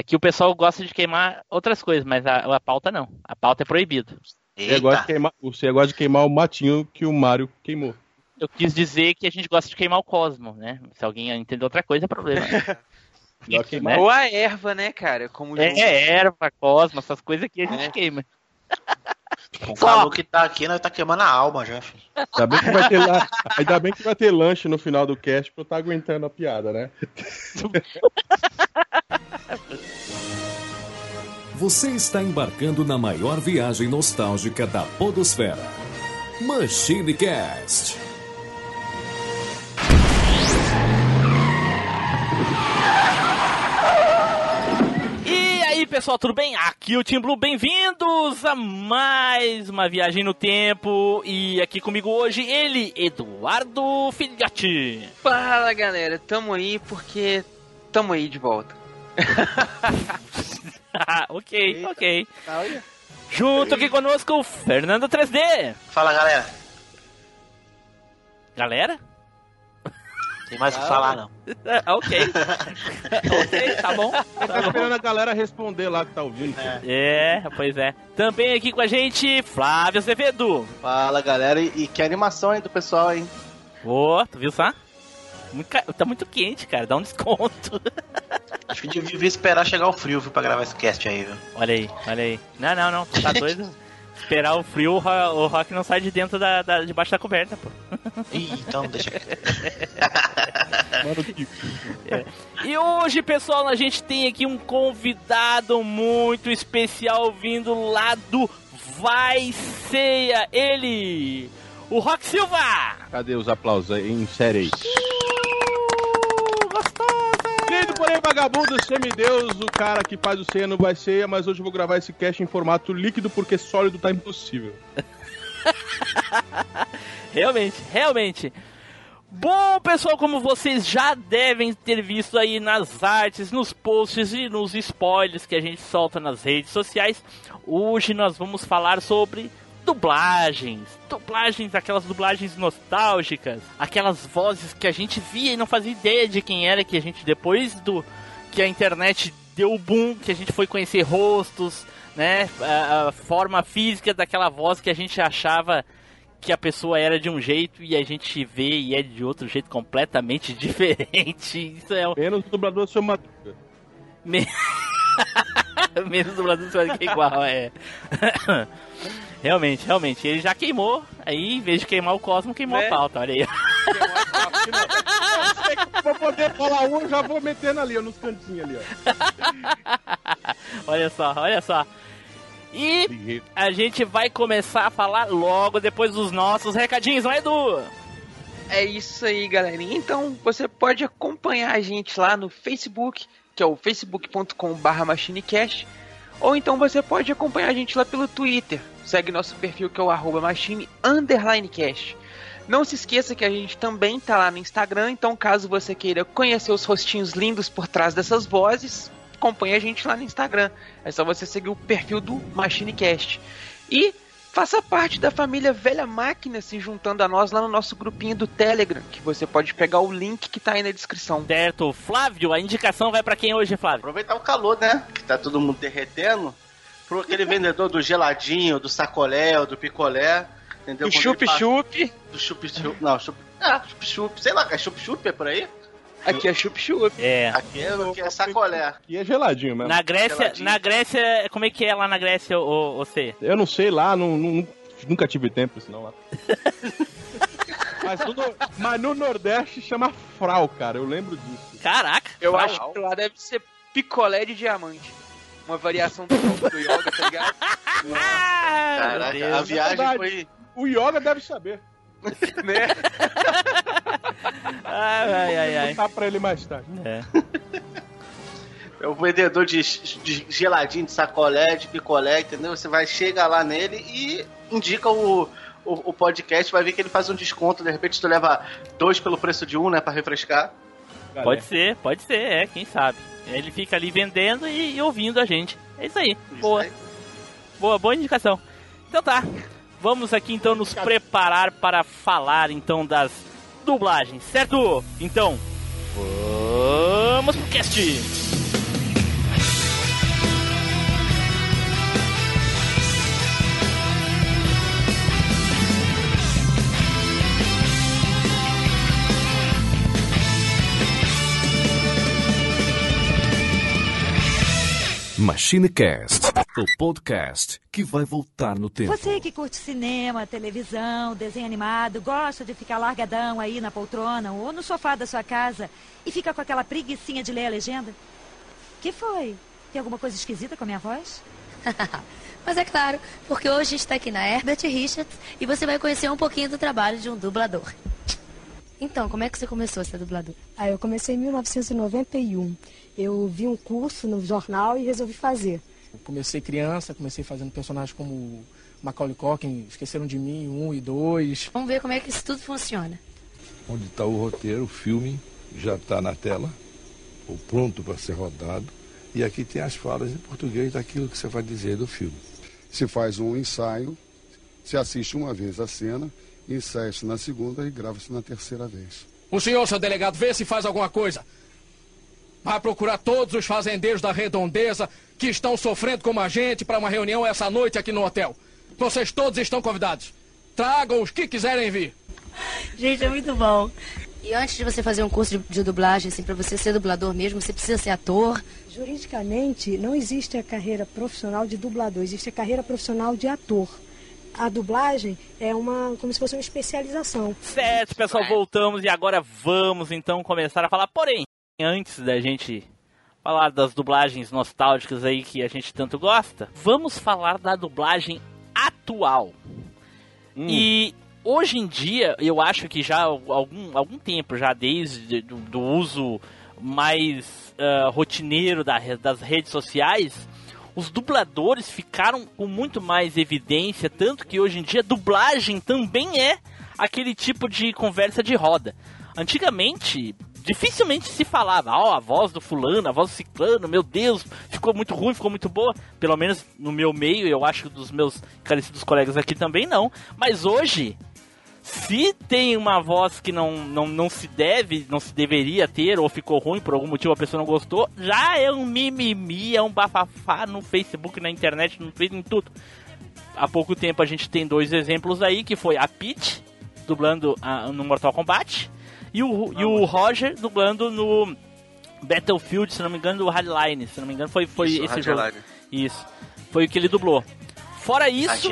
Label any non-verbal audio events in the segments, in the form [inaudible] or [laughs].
Aqui o pessoal gosta de queimar outras coisas, mas a, a pauta não. A pauta é proibido. Você gosta, de queimar, você gosta de queimar o matinho que o Mario queimou. Eu quis dizer que a gente gosta de queimar o cosmo, né? Se alguém entender outra coisa, é problema. [laughs] né? Ou a erva, né, cara? Como é, é, erva, cosmo, essas coisas que a gente é. queima. Com o calor que tá aqui, nós tá queimando a alma já, filho. Ainda bem que vai ter, la... Ainda bem que vai ter lanche no final do cast pra eu estar tá aguentando a piada, né? Você está embarcando na maior viagem nostálgica da Podosfera. Machine Cast. Pessoal, tudo bem? Aqui é o Team Blue, bem-vindos a mais uma viagem no tempo. E aqui comigo hoje ele, Eduardo Filhote. Fala galera, tamo aí porque tamo aí de volta. [laughs] ok, ok. Junto aqui conosco o Fernando 3D. Fala galera. Galera? Tem mais o que falar, não. [laughs] Ok. ok, tá bom. Tá, tá esperando a galera responder lá que tá ouvindo. É. é. pois é. Também aqui com a gente, Flávio Azevedo. Fala, galera. E, e que animação aí do pessoal, hein? Ô, tu viu só? Muito, tá muito quente, cara. Dá um desconto. [laughs] Acho que devia esperar chegar o frio viu, pra gravar esse cast aí, viu? Olha aí, olha aí. Não, não, não. Tá doido? Esperar o frio, o Rock não sai de dentro da, da debaixo da coberta, pô. [laughs] Ih, então deixa. [laughs] é. E hoje, pessoal, a gente tem aqui um convidado muito especial vindo lá do Vai Ceia, ele, o Rock Silva. Cadê os aplausos aí? Inserei. Querido, porém, vagabundo, semideus, o cara que faz o ceia não vai ceia, mas hoje eu vou gravar esse cast em formato líquido porque sólido tá impossível. [laughs] realmente, realmente. Bom, pessoal, como vocês já devem ter visto aí nas artes, nos posts e nos spoilers que a gente solta nas redes sociais, hoje nós vamos falar sobre dublagens. Dublagens, aquelas dublagens nostálgicas. Aquelas vozes que a gente via e não fazia ideia de quem era, que a gente, depois do que a internet deu o boom, que a gente foi conhecer rostos, né? A, a forma física daquela voz que a gente achava que a pessoa era de um jeito e a gente vê e é de outro jeito completamente [laughs] diferente. Isso é Menos o dublador seu Madruga. Me... [laughs] Menos o dublador seu Madruga é igual, é. [laughs] Realmente, realmente. Ele já queimou, aí em vez de queimar o Cosmo, queimou a né? pauta, olha aí. pra poder falar um, eu já vou metendo ali, ó, nos cantinhos ali, ó. [laughs] olha só, olha só. E a gente vai começar a falar logo depois dos nossos recadinhos, não é, Edu? É isso aí, galerinha. Então, você pode acompanhar a gente lá no Facebook, que é o facebook.com/machinecast, ou então você pode acompanhar a gente lá pelo Twitter, Segue nosso perfil que é o arroba machine underline cast. Não se esqueça que a gente também tá lá no Instagram, então caso você queira conhecer os rostinhos lindos por trás dessas vozes, acompanhe a gente lá no Instagram. É só você seguir o perfil do MachineCast. E faça parte da família Velha Máquina se juntando a nós lá no nosso grupinho do Telegram, que você pode pegar o link que tá aí na descrição. Certo. Flávio, a indicação vai para quem hoje, Flávio? Aproveitar o calor, né? Que tá todo mundo derretendo pro aquele vendedor do geladinho, do sacolé, ou do picolé, entendeu? Do chup-chup. Do chup-chup, não, chup, ah, chup-chup, sei lá, é chup-chup é por aí? Aqui é chup-chup. É. Aqui é, aqui é sacolé. Aqui é geladinho mesmo. Na Grécia, geladinho. na Grécia, como é que é lá na Grécia, você? Eu não sei lá, não, não, nunca tive tempo, senão lá. [laughs] mas, no, mas, no, Nordeste chama frau, cara, eu lembro disso. Caraca! Eu frau. acho que lá deve ser picolé de diamante uma variação do, do yoga, tá ligado? Caraca, a viagem foi. O yoga deve saber. [laughs] né? ai, [laughs] ai, ai. Vou contar pra ele mais tarde. É. É o vendedor de, de, geladinho, de sacolé, de picolé, entendeu? Você vai, chega lá nele e indica o, o, o, podcast, vai ver que ele faz um desconto, de repente tu leva dois pelo preço de um, né, pra refrescar. Pode ser, pode ser, é, quem sabe. Ele fica ali vendendo e, e ouvindo a gente. É isso aí. Isso boa. Aí. Boa, boa indicação. Então tá. Vamos aqui então nos preparar para falar então das dublagens, certo? Então, vamos pro cast. MachineCast, o podcast que vai voltar no tempo. Você que curte cinema, televisão, desenho animado, gosta de ficar largadão aí na poltrona ou no sofá da sua casa e fica com aquela preguiçinha de ler a legenda? Que foi? Tem alguma coisa esquisita com a minha voz? [laughs] Mas é claro, porque hoje a gente está aqui na Herbert Richards e você vai conhecer um pouquinho do trabalho de um dublador. Então, como é que você começou a ser dublador? Ah, eu comecei em 1991. Eu vi um curso no jornal e resolvi fazer. Eu comecei criança, comecei fazendo personagens como Macaulay Culkin, Esqueceram de Mim, um e dois. Vamos ver como é que isso tudo funciona. Onde está o roteiro, o filme já está na tela, ou pronto para ser rodado. E aqui tem as falas em português daquilo que você vai dizer do filme. Se faz um ensaio, se assiste uma vez a cena, ensaia-se na segunda e grava-se na terceira vez. O senhor, seu delegado, vê se faz alguma coisa. Vai procurar todos os fazendeiros da redondeza que estão sofrendo como a gente para uma reunião essa noite aqui no hotel. Vocês todos estão convidados. Tragam os que quiserem vir. Gente, é muito bom. E antes de você fazer um curso de, de dublagem, assim, para você ser dublador mesmo, você precisa ser ator? Juridicamente, não existe a carreira profissional de dublador, existe a carreira profissional de ator. A dublagem é uma como se fosse uma especialização. Certo, pessoal, voltamos e agora vamos então começar a falar. Porém, antes da gente falar das dublagens nostálgicas aí que a gente tanto gosta, vamos falar da dublagem atual. Hum. E hoje em dia, eu acho que já há algum, algum tempo, já desde do, do uso mais uh, rotineiro da, das redes sociais, os dubladores ficaram com muito mais evidência, tanto que hoje em dia dublagem também é aquele tipo de conversa de roda. Antigamente, dificilmente se falava, ó, oh, a voz do fulano, a voz do ciclano, meu Deus, ficou muito ruim, ficou muito boa. Pelo menos no meu meio, eu acho dos meus carecidos colegas aqui também não. Mas hoje, se tem uma voz que não, não, não se deve, não se deveria ter, ou ficou ruim por algum motivo a pessoa não gostou, já é um mimimi, é um bafafá no Facebook, na internet, no Twitter, em tudo. Há pouco tempo a gente tem dois exemplos aí, que foi a Peach, dublando a, no Mortal Kombat, e o, e o Roger dublando no Battlefield, se não me engano, do Hardline, se não me engano, foi, foi isso, esse jogo. Isso. Foi o que ele dublou. Fora isso,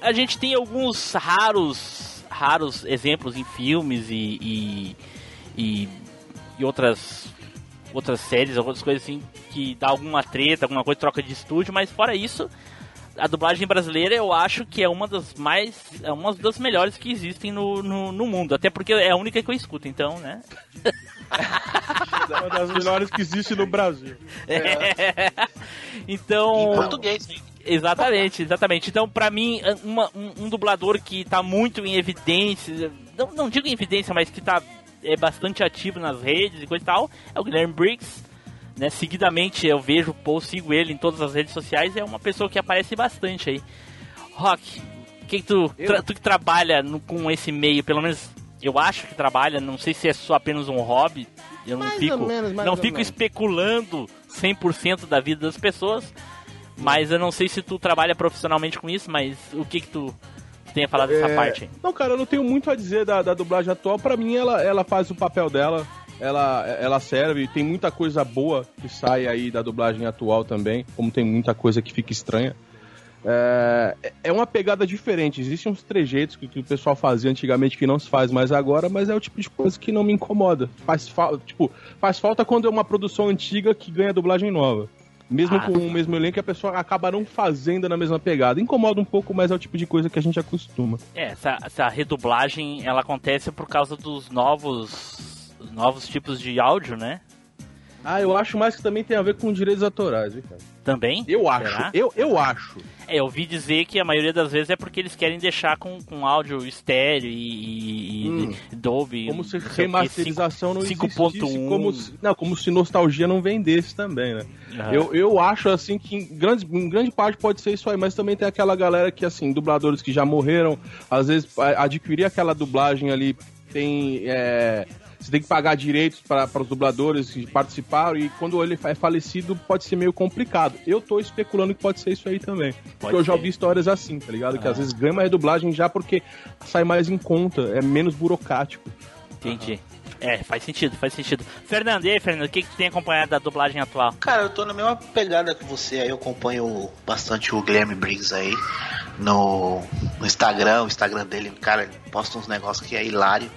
a gente tem alguns raros raros exemplos em filmes e, e, e, e outras outras séries, outras coisas assim que dá alguma treta, alguma coisa, troca de estúdio, mas fora isso, a dublagem brasileira eu acho que é uma das mais. é uma das melhores que existem no, no, no mundo. Até porque é a única que eu escuto, então, né? é uma das melhores que existe no Brasil. [laughs] É. Então. Em português, Exatamente, exatamente. Então, pra mim, uma, um, um, dublador que tá muito em evidência, não, não digo em evidência, mas que tá é bastante ativo nas redes e coisa e tal, é o Guilherme Briggs. Né? Seguidamente eu vejo, pô, sigo ele em todas as redes sociais, é uma pessoa que aparece bastante aí. Rock, que, que tu, tu que trabalha no, com esse meio, pelo menos eu acho que trabalha, não sei se é só apenas um hobby, eu não mais fico, menos, não fico especulando 100% da vida das pessoas, mas eu não sei se tu trabalha profissionalmente com isso, mas o que que tu tem a falar dessa é... parte? Não, cara, eu não tenho muito a dizer da, da dublagem atual. Para mim, ela, ela faz o papel dela, ela, ela serve. Tem muita coisa boa que sai aí da dublagem atual também, como tem muita coisa que fica estranha. É, é uma pegada diferente. Existem uns trejeitos que, que, o pessoal fazia antigamente que não se faz mais agora, mas é o tipo de coisa que não me incomoda. Faz, fa tipo, faz falta quando é uma produção antiga que ganha dublagem nova. Mesmo ah, com o mesmo elenco, a pessoa acaba não fazendo na mesma pegada. Incomoda um pouco, mas é o tipo de coisa que a gente acostuma. É, essa, essa redublagem, ela acontece por causa dos novos, novos tipos de áudio, né? Ah, eu acho mais que também tem a ver com direitos autorais, viu, cara? Também? Eu acho, eu, eu acho. É, eu ouvi dizer que a maioria das vezes é porque eles querem deixar com, com áudio estéreo e, e hum. Dolby. Como se remasterização não 5.1. Como se, não, como se nostalgia não vendesse também, né? Uhum. Eu, eu acho, assim, que em grande, em grande parte pode ser isso aí, mas também tem aquela galera que, assim, dubladores que já morreram, às vezes adquirir aquela dublagem ali tem... É, você tem que pagar direitos para os dubladores que participaram e quando ele é falecido pode ser meio complicado. Eu tô especulando que pode ser isso aí também. Pode porque eu já ouvi histórias assim, tá ligado? Ah. Que às vezes ganha mais dublagem já porque sai mais em conta, é menos burocrático. Entendi. É, faz sentido, faz sentido. Fernando, e aí, Fernando, o que, que tu tem acompanhado da dublagem atual? Cara, eu tô na mesma pegada que você aí, eu acompanho bastante o Guilherme Briggs aí no, no Instagram, o Instagram dele, cara, ele posta uns negócios que é hilário,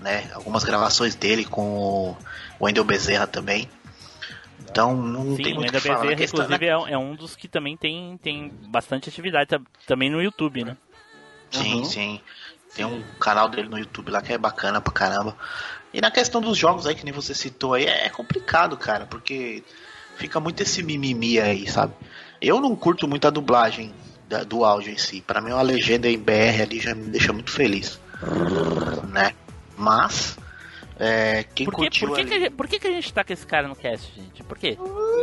né? Algumas gravações dele com o Wendel Bezerra também. Então não Sim, tem muito o Wendel que falar. Bezerra, A questão- inclusive, é, um- é um dos que também tem, tem bastante atividade tam- também no YouTube, né? Sim, sim. Tem um canal dele no YouTube lá que é bacana pra caramba. E na questão dos jogos aí, que nem você citou aí, é complicado, cara, porque fica muito esse mimimi aí, sabe? Eu não curto muito a dublagem da- do áudio em si. Pra mim, uma legenda em BR ali já me deixa muito feliz. Né? Mas, é, quem Por que, curtiu por, que, ali- que a gente, por que, que a gente tá com esse cara no cast, gente? Por quê?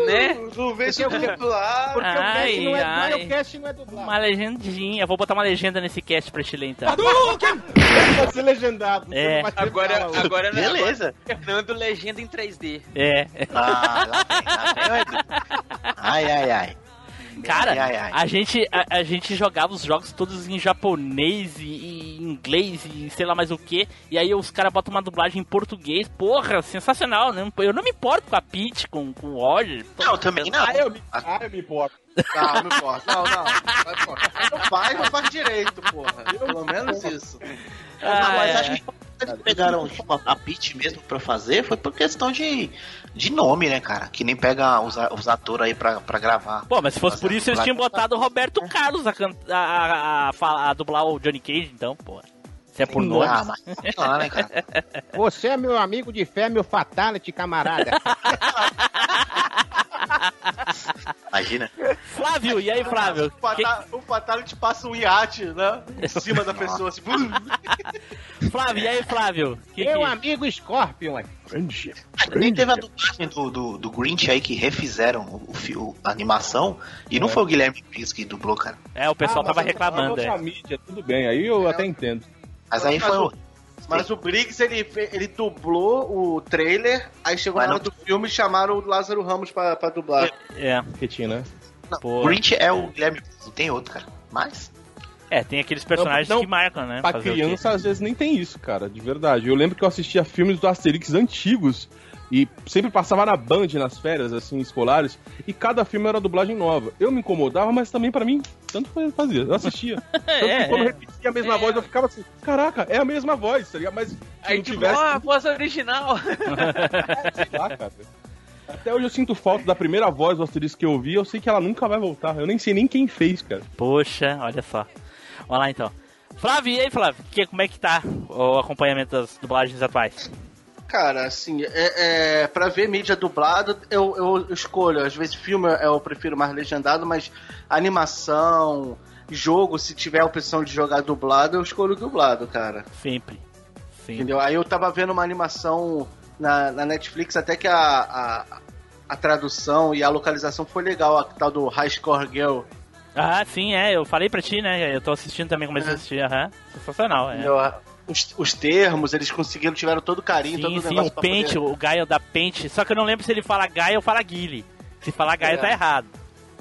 Né? Não vê se eu Porque o cast não é, Ai, não o cast não é dublado. Uma legendinha. Vou botar uma legenda nesse cast pra te ler, então. Vai ser legendado. você É. Agora, agora é Beleza. Fernando Legenda em 3D. É. Ah, lá vem, lá vem. [laughs] Ai, ai, ai. Cara, Ai, ai, ai. A, gente, a, a gente jogava os jogos todos em japonês e, e inglês e sei lá mais o que. E aí os caras botam uma dublagem em português. Porra, sensacional. Né? Eu não me importo com a Peach, com, com o Roger. Não, também não. Ah, eu me, ah, eu me importo. Não, não importa. Não, não. Vai. Não faz, não faz direito, porra. Pelo menos isso. Ah, mas é. acho que eles pegaram tipo, a- a Peach mesmo pra fazer foi por questão de, de nome, né, cara? Que nem pega os, os atores aí pra, pra gravar. Pô, mas se fosse por isso, eles tinham botado o Roberto Carlos a, a, a, a, dublar o Johnny Cage, então, pô. Se é por nome. Ah, mas lá, né, cara? [laughs] Você é meu amigo de fé, meu fatality, camarada. [laughs] Imagina. Flávio, e aí, Flávio? O, fata- o Fatality passa um iate, né? Em cima da pessoa, assim. [laughs] Flávio, e aí, Flávio? Que meu que- amigo Scorpion. ué. Nem teve a dublagem do, do, do Grinch aí que refizeram o, o, a animação. E não foi o Guilherme Briggs que dublou, cara. É, o pessoal Ah, tava é reclamando, é. mídia, tudo bem, aí eu até entendo. Mas aí Mas foi o-. Mas o Briggs, ele, ele dublou o trailer, aí chegou Mas na hora não- do filme e chamaram o Lázaro Ramos pra, pra dublar. É, Retina, né? Não, Pô. Grinch é o Guilherme Briggs, não tem outro, cara. Mas. É, tem aqueles personagens Não, não, que marcam, né? Pra Fazer criança, às vezes nem tem isso, cara, de verdade. Eu lembro que eu assistia filmes do Asterix antigos e sempre passava na Band nas férias, assim, escolares, e cada filme era dublagem nova. Eu me incomodava, mas também pra mim, tanto faz- fazia. Eu assistia. [laughs] Tanto É, que quando é. repetia a mesma voz, eu ficava assim, caraca, é a mesma voz, tá ligado? Mas se Aí não tipo, tivesse, a voz original. [laughs] sei lá, cara. Até hoje eu sinto falta da primeira voz do Asterix que eu ouvi, eu sei que ela nunca vai voltar. Eu nem sei nem quem fez, cara. Poxa, olha só. Vamos lá então. Flávio, e aí, Flávio? Que, como é que tá o acompanhamento das dublagens atuais? Cara, assim, é, é, pra ver mídia dublada, eu, eu escolho. Às vezes filme eu prefiro mais legendado, mas animação, jogo, se tiver a opção de jogar dublado, eu escolho dublado, cara. Sempre. Sim. Entendeu? Aí eu tava vendo uma animação na, na Netflix, até que a, a, a tradução e a localização foi legal, a tal do High Score Girl. Ah, sim, é. Eu falei pra ti, né? Eu tô assistindo também, comecei a assistir. Aham. Sensacional, é. Entendeu? Os, os termos, eles conseguiram, tiveram todo o carinho, todo Sim, o sim, negócio o pente, poder- o Gaio da pente. Só que eu não lembro se ele fala Gaio ou fala Guile. Se falar Gaio É. tá errado.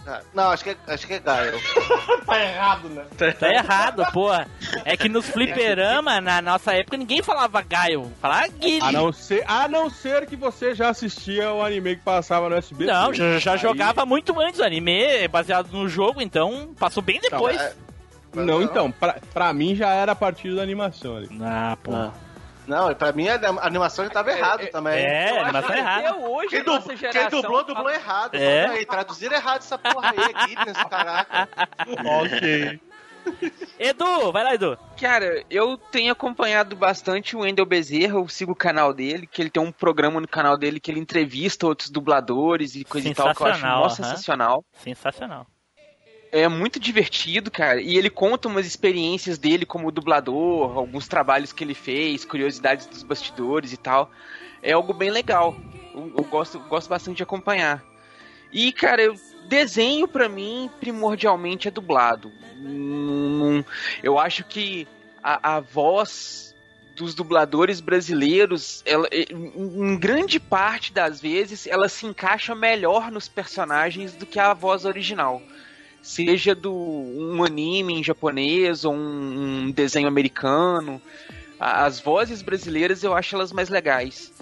Ah, Não, acho que é, acho que é Gaio. [laughs] tá errado, né? Tá errado, porra. É que nos fliperama, na nossa época, ninguém falava Gaio. Falava Guile. A não, ser, a não ser que você já assistia o anime que passava no SBT. Não, já, já Aí- jogava muito antes o anime, é baseado no jogo, então passou bem depois. é- Não, então, pra, pra mim já era a partir da animação ali. Ah, pô. Não, pra mim a animação já tava errado também. É, a animação que errada. Hoje, Quem, a du- nossa quem dublou, dublou errado. É? Aí, traduziram errado essa porra aí, Guinness, caraca. [laughs] ok. Edu, vai lá, Edu. Cara, eu tenho acompanhado bastante o Wendel Bezerra, eu sigo o canal dele, que ele tem um programa no canal dele que ele entrevista outros dubladores e coisa e tal, que eu acho mó aham. sensacional. Sensacional. É muito divertido, cara. E ele conta umas experiências dele como dublador, alguns trabalhos que ele fez, curiosidades dos bastidores e tal. É algo bem legal. Eu, eu gosto, gosto bastante de acompanhar. E, cara, eu, desenho pra mim primordialmente é dublado. Eu acho que a, a voz dos dubladores brasileiros, ela, em em grande parte das vezes, ela se encaixa melhor nos personagens do que a voz original seja do um anime em japonês ou um, um desenho americano. As vozes brasileiras eu acho elas mais legais.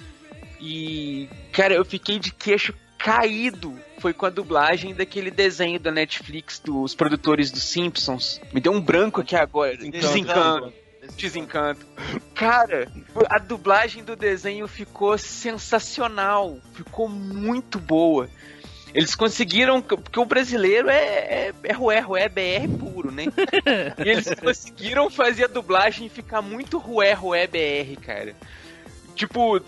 E, cara, eu fiquei de queixo caído. Foi com a dublagem daquele desenho da Netflix dos produtores dos Simpsons. Me deu um branco aqui agora. Desencanto. Desencanto. Cara, a dublagem do desenho ficou sensacional. Ficou muito boa. Eles conseguiram, porque o brasileiro é, é, é rué, rué, BR puro, né? [laughs] e eles conseguiram fazer a dublagem ficar muito rué, rué, BR, cara. Tipo,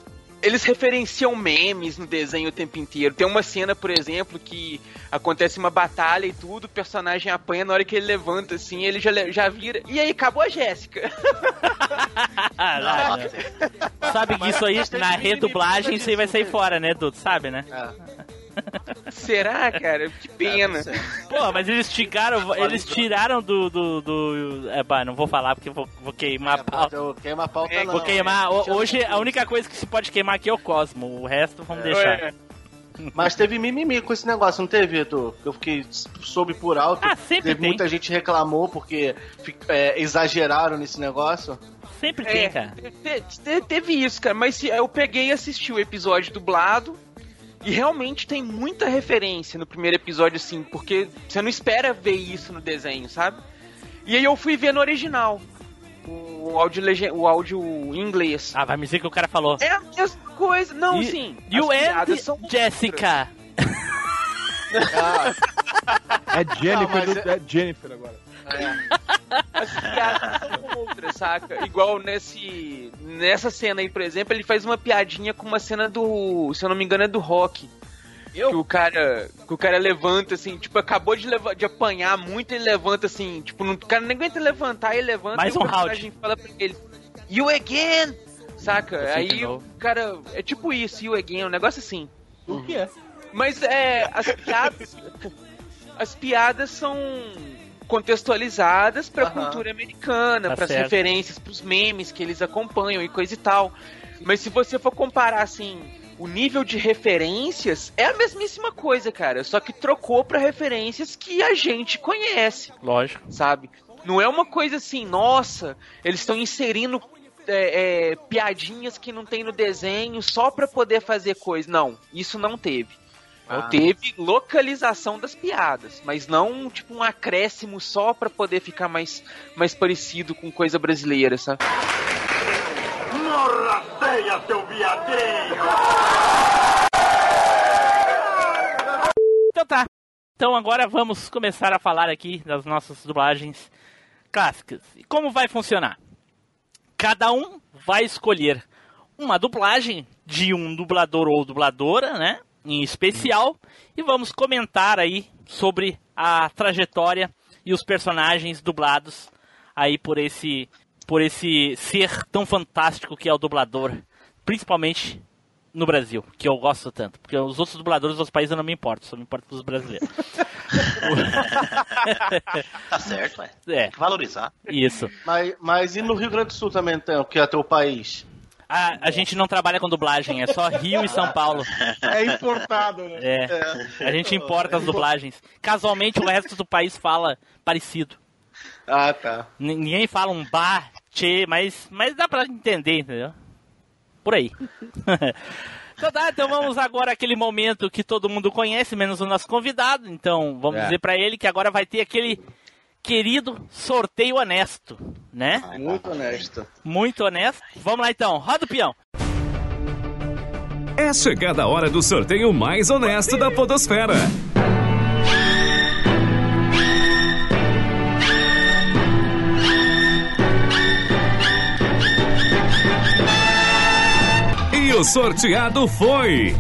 eles referenciam memes no desenho o tempo inteiro. Tem uma cena, por exemplo, que acontece uma batalha e tudo, o personagem apanha, na hora que ele levanta assim, ele já, já vira. E aí, acabou a Jéssica. [laughs] Ah. Sabe que isso aí, na redublagem, você vai sair fora, né, Dudu? Sabe, né? Será, cara? Que pena. Pô, mas eles tiraram, eles tiraram do. do, do é, bah, não vou falar porque eu vou, vou queimar a pauta. Queima a pauta não. Vou queimar. Ho- Hoje a única coisa que se pode queimar aqui é o Cosmo. O resto vamos deixar. Mas teve mimimi com esse negócio, não teve, Edu? Eu fiquei, soube por alto. Ah, sempre teve tem. muita gente reclamou porque é, exageraram nesse negócio. Sempre É, te- te- teve isso, cara, mas se- eu peguei e assisti o episódio dublado. E realmente tem muita referência no primeiro episódio, assim, porque você não espera ver isso no desenho, sabe? E aí eu fui ver no original. O áudio, lege- o áudio em inglês. Ah, vai me dizer que o cara falou. É a mesma coisa. Não, E- sim. You and Jessica. É Jennifer, Não, mas do- é Jennifer agora. As piadas são outras, saca? Igual nesse. Nessa cena aí, por exemplo, ele faz uma piadinha com uma cena do. Se eu não me engano, é do rock. Que o cara. Que o cara levanta assim, tipo, acabou de, leva, de apanhar muito, ele levanta assim, tipo, não, o cara nem aguenta levantar, ele levanta Mais e um o personagem fala pra ele. You again! Saca? Assim aí o cara. É tipo isso, you again, um negócio assim. O que é? Mas é. As piadas. as piadas são contextualizadas pra Aham. cultura americana, Tá pras certo. referências, pros memes que eles acompanham e coisa e tal. Mas se você for comparar assim, o nível de referências é a mesmíssima coisa, cara, só que trocou pra referências que a gente conhece, Lógico. sabe? Não é uma coisa assim, nossa, eles estão inserindo é, é, piadinhas que não tem no desenho só pra poder fazer coisa. Não, isso não teve. Ah. Teve localização das piadas, mas não tipo um acréscimo só pra poder ficar mais, mais parecido com coisa brasileira, sabe? Morra feia, seu viadinho! Então tá. Então agora vamos começar a falar aqui das nossas dublagens clássicas. E como vai funcionar? Cada um vai escolher uma dublagem de um dublador ou dubladora, né? Em especial. E vamos comentar aí sobre a trajetória e os personagens dublados aí por esse por esse ser tão fantástico que é o dublador, principalmente no Brasil, que eu gosto tanto, porque os outros dubladores dos outros países eu não me importo, só me importo com os brasileiros. [laughs] Tá certo, é. É. Valorizar. Isso. Mas, mas e no Rio Grande do Sul também, então, que é teu país? A, a gente não trabalha com dublagem, é só Rio e São Paulo. É importado, né? É. A gente importa as dublagens. Casualmente o resto do país fala parecido. Ah, tá. N- Ninguém fala um ba, che, mas, mas dá pra entender, entendeu? Por aí. [laughs] então tá, então vamos agora àquele momento que todo mundo conhece, menos o nosso convidado. Então vamos É. dizer pra ele que agora vai ter aquele querido sorteio honesto, né? Muito honesto. Muito honesto. Vamos lá então, roda o peão. É chegada a hora do sorteio mais honesto da Podosfera. E o sorteado foi.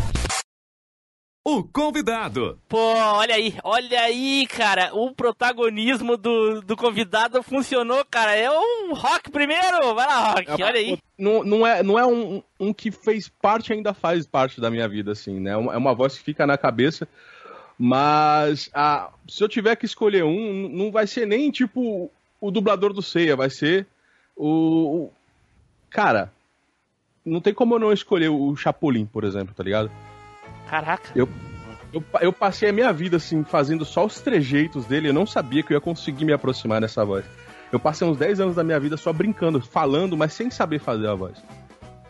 O convidado. Pô, olha aí, olha aí, cara. O protagonismo do, do convidado funcionou, cara. É o Rock primeiro. Vai lá, Rock, olha aí. Não, não é, não é um, um que fez parte ainda faz parte da minha vida, assim, né? É uma- É voz que fica na cabeça. Mas ah, se eu tiver que escolher um, não vai ser nem tipo o dublador do Ceia, vai ser o. o- Cara, não tem como eu não escolher o Chapolin, por exemplo, tá ligado? Caraca. Eu, eu, eu passei a minha vida assim, fazendo só os trejeitos dele, eu não sabia que eu ia conseguir me aproximar dessa voz. Eu passei uns 10 anos da minha vida só brincando, falando, mas sem saber fazer a voz.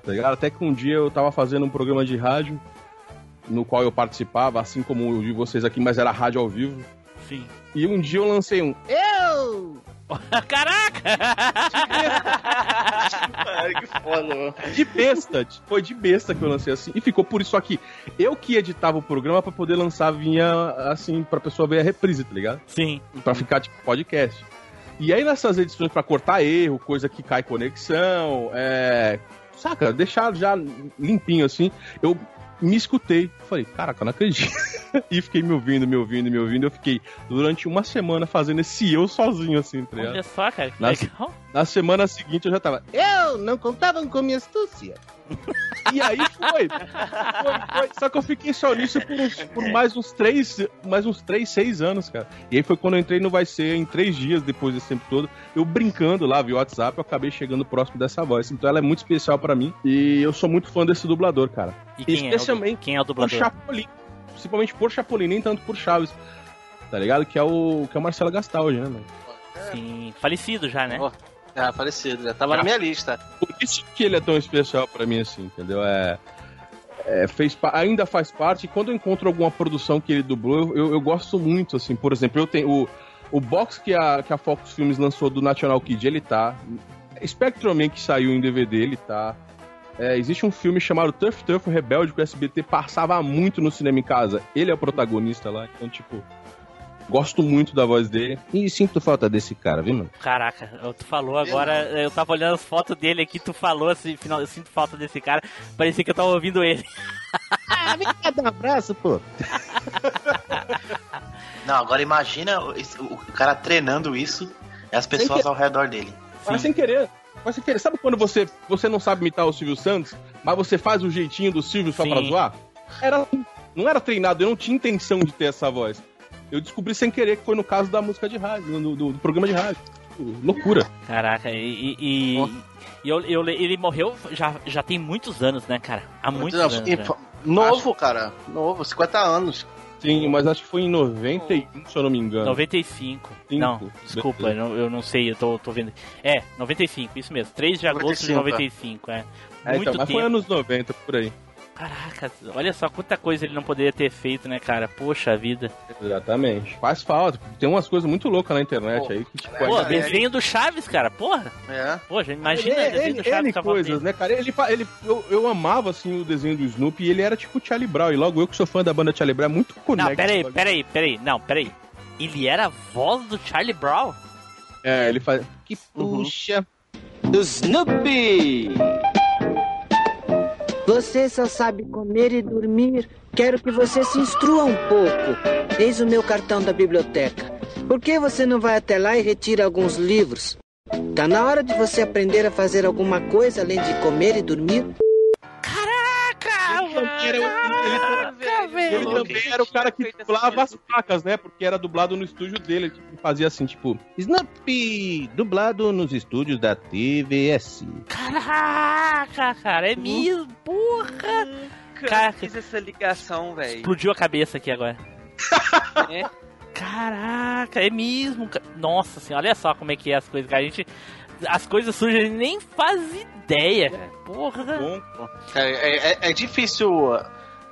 Tá ligado? Até que um dia eu tava fazendo um programa de rádio, no qual eu participava, assim como o de vocês aqui, mas era rádio ao vivo. Sim. E um dia eu lancei um. Eu! [laughs] Caraca! Que foda. De besta, foi de besta que eu lancei assim. E ficou por isso aqui. Eu que editava o programa pra poder lançar vinha assim, pra pessoa ver a reprise, tá ligado? Sim. Pra ficar tipo podcast. E aí nessas edições pra cortar erro, coisa que cai conexão, é. Saca, deixar já limpinho assim. Eu me escutei. Falei, caraca, eu não acredito. [laughs] e fiquei me ouvindo, me ouvindo, me ouvindo. Eu fiquei durante uma semana fazendo esse eu sozinho, assim, tá? Olha só, cara, que Na, legal. na semana seguinte eu já tava. Eu! Não contavam com minha astúcia. E aí foi. Foi, foi. Só que eu fiquei só nisso por, uns- por mais uns três, mais uns três, seis anos, cara. E aí foi quando eu entrei no Vai Ser, em três dias depois desse tempo todo, eu brincando lá via WhatsApp, eu acabei chegando próximo dessa voz. Então ela é muito especial pra mim. E eu sou muito fã desse dublador, cara. E quem é o Especialmente quem é o por dublador? Chapolin. Principalmente por Chapolin, nem tanto por Chaves. Tá ligado? Que é o, que é o Marcelo Gastaldi, né, mano? Sim, falecido já, né? Ah, falecido, já tava na minha lista. Por isso que ele é tão especial pra mim, assim, entendeu? É. é, fez, ainda faz parte. E quando eu encontro alguma produção que ele dublou, eu, eu gosto muito, assim. Por exemplo, eu tenho o, o box que a, que a Fox Filmes lançou do National Kid, ele tá. Spectrum Man que saiu em DVD, ele tá. É, existe um filme chamado Turf Turf Rebelde que o SBT passava muito no cinema em casa. Ele é o protagonista lá, então, tipo. Gosto muito da voz dele. E sinto falta desse cara, viu, mano? Caraca, eu- tu falou agora, eu tava olhando as fotos dele aqui, tu falou assim, final, eu sinto falta desse cara, parecia que eu tava ouvindo ele. Ah, vem cá dar um abraço, pô. [laughs] Não, agora imagina o, cara treinando isso e as pessoas que- ao redor dele. Mas sem querer. Mas sem querer. Sabe quando você, você não sabe imitar o Silvio Santos, mas você faz o jeitinho do Silvio só Sim. pra zoar? Era, não era treinado, eu não tinha intenção de ter essa voz. Eu descobri sem querer que foi no caso da música de rádio, do, do- do programa de rádio. Loucura. Caraca, e. e- e- e eu, eu- ele morreu já, já tem muitos anos, né, cara? Há muitos Não, anos. né? Novo, cara. Novo, 50 anos. Sim, mas acho que foi em 91, se eu não me engano. 95. Cinco. Não, desculpa, eu não, eu não sei, eu tô, tô vendo. É, 95, isso mesmo. 3 de agosto de 95, 95, é. É, Muito então, mas tempo. foi anos 90, por aí. Caraca, olha só quanta coisa ele não poderia ter feito, né, cara? Poxa vida. Exatamente. Faz falta. Tem umas coisas muito loucas na internet aí que tipo, Pô, ainda- desenho do Chaves, cara, porra. É. Poxa, imagina Ele- desenho ele- do Chaves ele coisas, dele. né, cara? Ele, ele, eu, eu amava, assim, o desenho do Snoopy e ele era tipo o Charlie Brown. E logo eu que sou fã da banda Charlie Brown, é muito conecto. Não, peraí, peraí, peraí. Não, peraí. Ele era a voz do Charlie Brown? É, ele faz... Que puxa. Do Snoopy! Você só sabe comer e dormir. Quero que você se instrua um pouco. Eis o meu cartão da biblioteca. Por que você não vai até lá e retira alguns livros? Tá na hora de você aprender a fazer alguma coisa além de comer e dormir. Também era, o- ele- ele também era o cara que dublava as facas, né? Porque era dublado no estúdio dele. Tipo, fazia assim, tipo... Snoopy, dublado nos estúdios da TVS. Caraca, cara, é mesmo, porra. Cara, fiz essa ligação, velho. explodiu a cabeça aqui agora. [laughs] É. Caraca, é mesmo. Nossa senhora, olha só como é que é as coisas, cara. A gente. As coisas sujas a gente nem faz ideia. Porra. É, é- é- é difícil.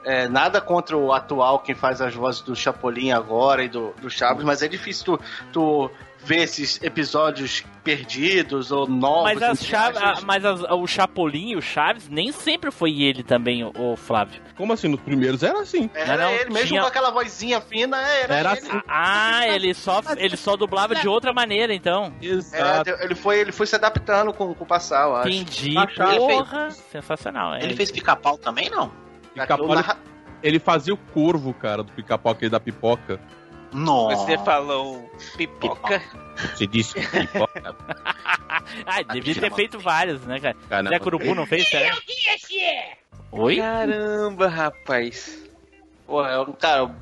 é, nada contra o atual, quem faz as vozes do Chapolin agora e do, do Chaves, mas é difícil tu, tu ver esses episódios perdidos ou novos. Mas, as entre Chaves, a- mas as- o Chapolin e o Chaves nem sempre foi ele também, o, o Flávio. Como assim? Nos primeiros era assim. Era não, ele, mesmo tinha- com aquela vozinha fina, era, Era ele. assim. Ah, ele só, ele só dublava de outra maneira, então. Exato. É, ele, foi, ele foi se adaptando com, com o passar, eu acho. Entendi. Baixava. Porra. Sensacional. É. Ele fez pica-pau também, não? Pica-pau, ele, ele fazia o corvo, cara, do pica-pau, aquele da pipoca. Nossa. Você falou pipoca. Você disse pipoca. [laughs] Ah, devia ter feito vários, né, cara? Caramba. Zé Curubu não fez, sério? Oi? Caramba, rapaz. Pô, é um cara,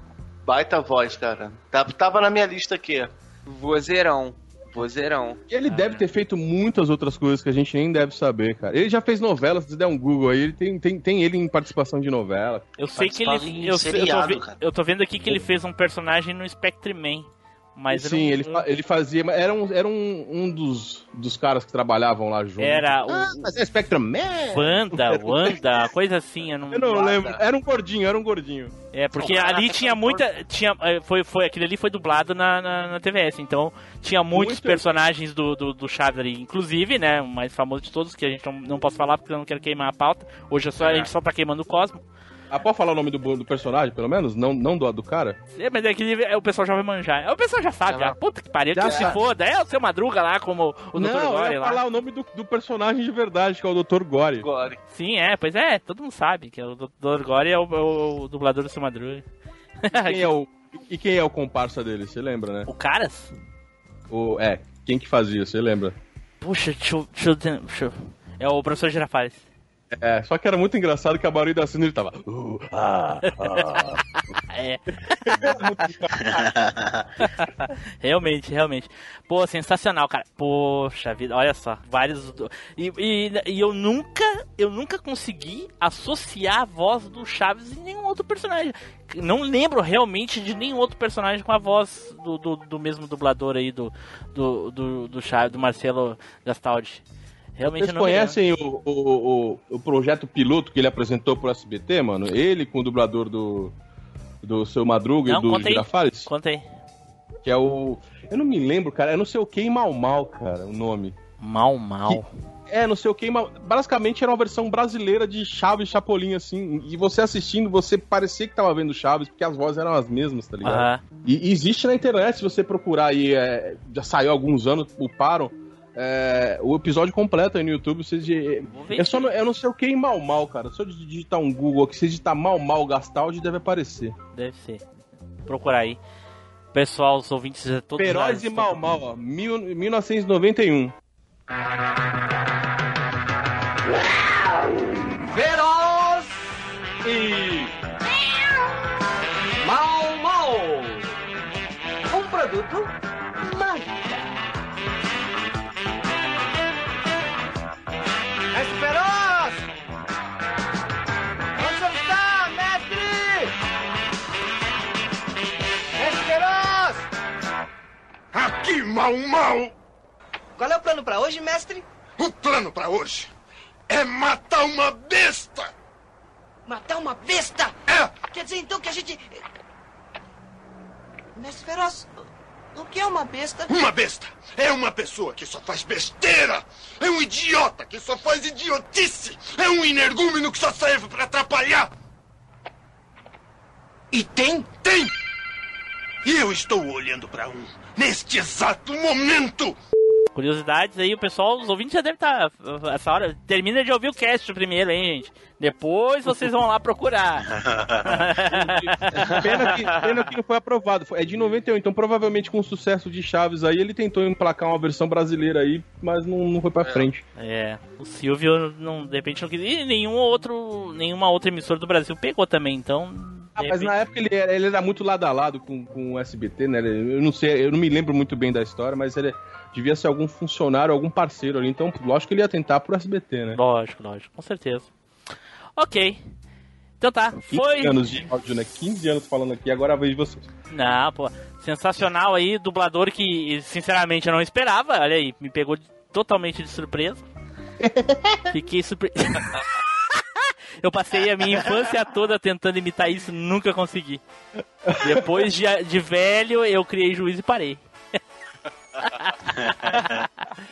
baita voz, cara. Tava, tava na minha lista aqui. Vozeirão. Vozeirão. E ele deve ter feito muitas outras coisas que a gente nem deve saber, cara. Ele já fez novela, se você der um Google aí, ele tem, tem, tem ele em participação de novela. Eu sei que ele. em Eu, sei- eu, tô seriado, eu tô vendo aqui que ele fez um personagem no Spectre Man. Mas Sim, não- ele, fa- ele fazia. mas Era, um, era um, um dos, dos caras que trabalhavam lá junto. Era o- Ah, mas é Spectrum Man! Wanda, [laughs] Wanda, coisa assim, eu não, Eu não lembro. Era um gordinho, era um gordinho. É, porque ali tinha muita. Tinha, eh, foi, foi, aquele ali foi dublado na, na, na TVS, então tinha muitos Muito. personagens do, do, do Chaves ali. Inclusive, né, o mais famoso de todos, que a gente não, não posso falar porque eu não quero queimar a pauta. Hoje é só, a gente só tá queimando o Cosmo. Ah, pode falar o nome do, do personagem, pelo menos? Não, não do, do cara? É, mas é que é, o pessoal já vai manjar. É, O pessoal já sabe, já. Puta que pariu, Já que se foda. É o seu Madruga lá, como o Dr. não, eu Gore ia lá. falar o nome do, do personagem de verdade, que é o Dr. Gore. Gore. Sim, é, pois é, todo mundo sabe que o Dr. Gore é o, é o dublador do seu Madruga. Quem [laughs] é o, e quem é o comparsa dele? Você lembra, né? O Caras? O, é, quem que fazia, você lembra? Puxa, deixa eu, deixa eu, deixa eu- É o professor Girafales. É, só que era muito engraçado que a barulho da cena ele tava. "Uh, ah, ah." [laughs] É. [laughs] realmente, realmente. Pô, sensacional, cara. Poxa vida, olha só, vários. E, e, e eu nunca, eu nunca consegui associar a voz do Chaves em nenhum outro personagem. Não lembro realmente de nenhum outro personagem com a voz do, do, do mesmo dublador aí do, do, do, do Chaves, do Marcelo Gastaldi. Realmente Vocês não conhecem o, o, o, o projeto piloto que ele apresentou pro SBT, mano? Ele com o dublador do, do Seu Madruga Não, e do. Girafales? Conta aí. Que é o. Eu não me lembro, cara. É não sei o que Mal Mal, cara, o nome. Mal Mal. É, não sei o que. Mal... Basicamente era uma versão brasileira de Chaves e Chapolin, assim. E você assistindo, você parecia que tava vendo Chaves, porque as vozes eram as mesmas, tá ligado? Aham. E, e existe na internet, se você procurar aí, é, já saiu há alguns anos, uparam. É, o episódio completo aí no YouTube, vocês de, ver eu só não, eu não sei o que em mal mal, cara. Se eu digitar um Google aqui, se digitar mal mal Gastaldi, deve aparecer. Deve ser. Vou procurar aí. Pessoal, os ouvintes já todos. Feroz e mal mal, ó, mil, 1991. Feroz e Mal Mal. Um produto Mal, mal! Qual é o plano para hoje, mestre? O plano pra hoje é matar uma besta! Matar uma besta? É! Quer dizer então que a gente. Mestre Feroz, o que é uma besta? Uma besta é uma pessoa que só faz besteira! É um idiota que só faz idiotice! É um energúmeno que só serve pra atrapalhar! E tem? Tem! E eu estou olhando pra um neste exato momento! Curiosidades aí, o pessoal, os ouvintes já devem estar. Essa hora. Termina de ouvir o cast primeiro, hein, gente? Depois vocês vão lá procurar. [laughs] Pena que, pena que não foi aprovado. É de 91, então provavelmente com o sucesso de Chaves aí, ele tentou emplacar uma versão brasileira aí, mas não, não foi pra frente. É, o Silvio não, de repente não quis. E nenhum outro, nenhuma outra emissora do Brasil pegou também, então. Ah, mas na época ele era, ele era muito lado a lado com, com o SBT, né? Eu não sei, eu não me lembro muito bem da história, mas ele devia ser algum funcionário, algum parceiro ali. Então, lógico que ele ia tentar pro SBT, né? Lógico, lógico, com certeza. Ok. Então tá, 15 foi. anos de áudio, né? 15 anos falando aqui, agora a vez de vocês. Não, pô. Sensacional aí, dublador que sinceramente eu não esperava. Olha aí, me pegou totalmente de surpresa. [laughs] Fiquei surpreso. [laughs] eu passei a minha infância toda tentando imitar isso, nunca consegui. Depois de, de velho, eu criei juízo e parei.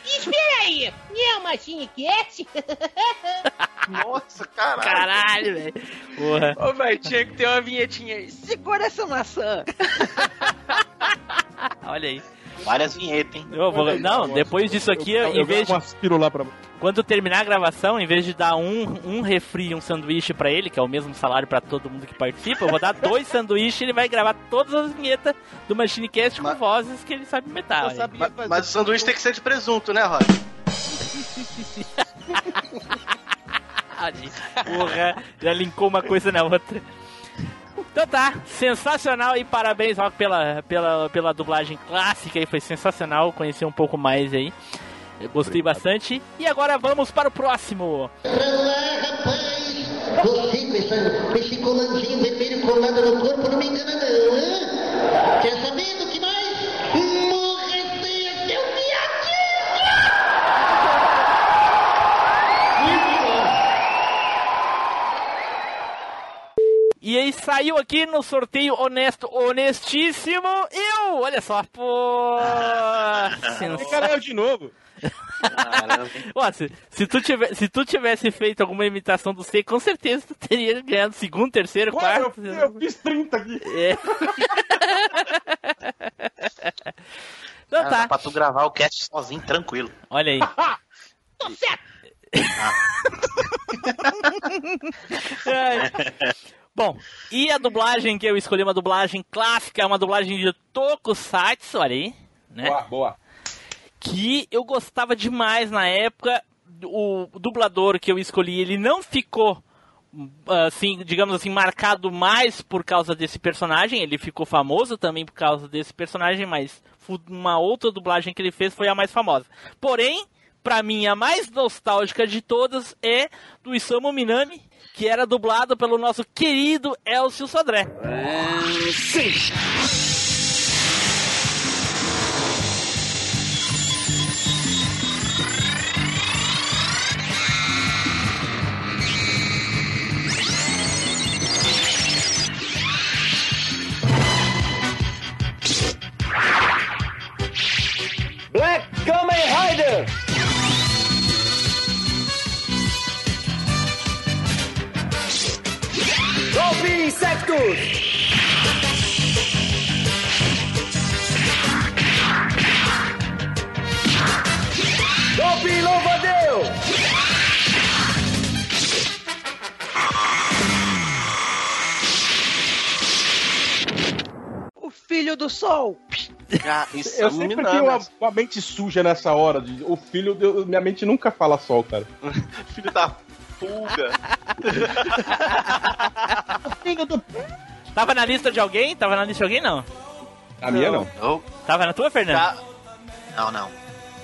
Espera aí, é uma Cinecast? Nossa, caralho. Caralho, velho. Porra. Ô, velho, tinha que ter uma vinhetinha aí. Segura essa maçã. Olha aí. Várias vinhetas, hein? Eu vou- não, depois disso aqui, eu, em eu vez vou um aspiro lá pra. Quando terminar a gravação, em vez de dar um, um refri e um sanduíche pra ele, que é o mesmo salário pra todo mundo que participa, eu vou dar dois [laughs] sanduíches e ele vai gravar todas as vinhetas do Machinecast com vozes que ele sabe imitar. olha. Mas, mas o sanduíche tem que ser de presunto, né, Rod? [laughs] Porra, já linkou uma coisa na outra. Então tá, sensacional e parabéns Rock pela, pela, pela dublagem clássica aí, foi sensacional conhecer um pouco mais aí. Eu gostei Obrigado. bastante. E agora vamos para o próximo. Olá, rapaz! Você pensando, com esse colanzinho vermelho colado no corpo, não me engana não, hein? Quer saber do que mais? E aí saiu aqui no sorteio honesto, honestíssimo, eu! Olha só, pô! [laughs] Sensacional. De novo. [laughs] Ó, se, se, tu tivesse, se tu tivesse feito alguma imitação do C, com certeza tu teria ganhado segundo, terceiro, Pô, quarto. eu, eu fiz 30 aqui. É. [laughs] Então Cara, tá. dá Pra tu gravar o cast sozinho, tranquilo. Olha aí. [laughs] Tô certo. Ai. Bom, e a dublagem que eu escolhi, uma dublagem clássica, uma dublagem de Tokusatsu, olha aí, né? Boa, boa. Que eu gostava demais na época. O dublador que eu escolhi, ele não ficou assim, digamos assim, marcado mais por causa desse personagem. Ele ficou famoso também por causa desse personagem, mas uma outra dublagem que ele fez foi a mais famosa. Porém, pra mim, a mais nostálgica de todas é do Isamu Minami, que era dublado pelo nosso querido Elcio Sodré. Sim. Black Kamen Rider! Golpe Insectus! Golpe Louvadeu! Filho do sol. Ah, isso Eu é sempre Minami. tenho uma, uma mente suja nessa hora. De, o filho, de- minha mente nunca fala sol, cara. [laughs] Filho da fuga. [laughs] Tava na lista de alguém? Tava na lista de alguém, não? A minha não. Não. Tava na tua, Fernando? Tá. Não, não.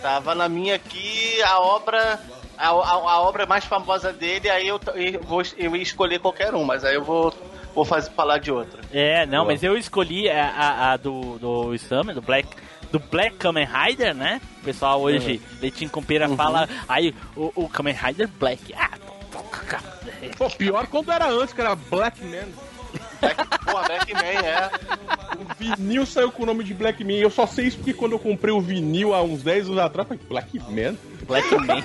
Tava na minha aqui a obra. A, a, a obra mais famosa dele, aí eu, eu vou eu ia escolher qualquer um, mas aí eu vou, vou fazer, falar de outra. É, não, Boa. mas eu escolhi a, a, a do, do Isamu, do Black, do Black Kamen Rider, né? O pessoal hoje, Leitinho com pera, fala, aí o, o Kamen Rider Black. Ah, Pô, pior quando era antes, que era Black Man. Pô, Black Man, é. O vinil saiu com o nome de Black Man. Eu só sei isso porque quando eu comprei o vinil há uns 10 anos atrás, eu falei, Black Man? Black Man?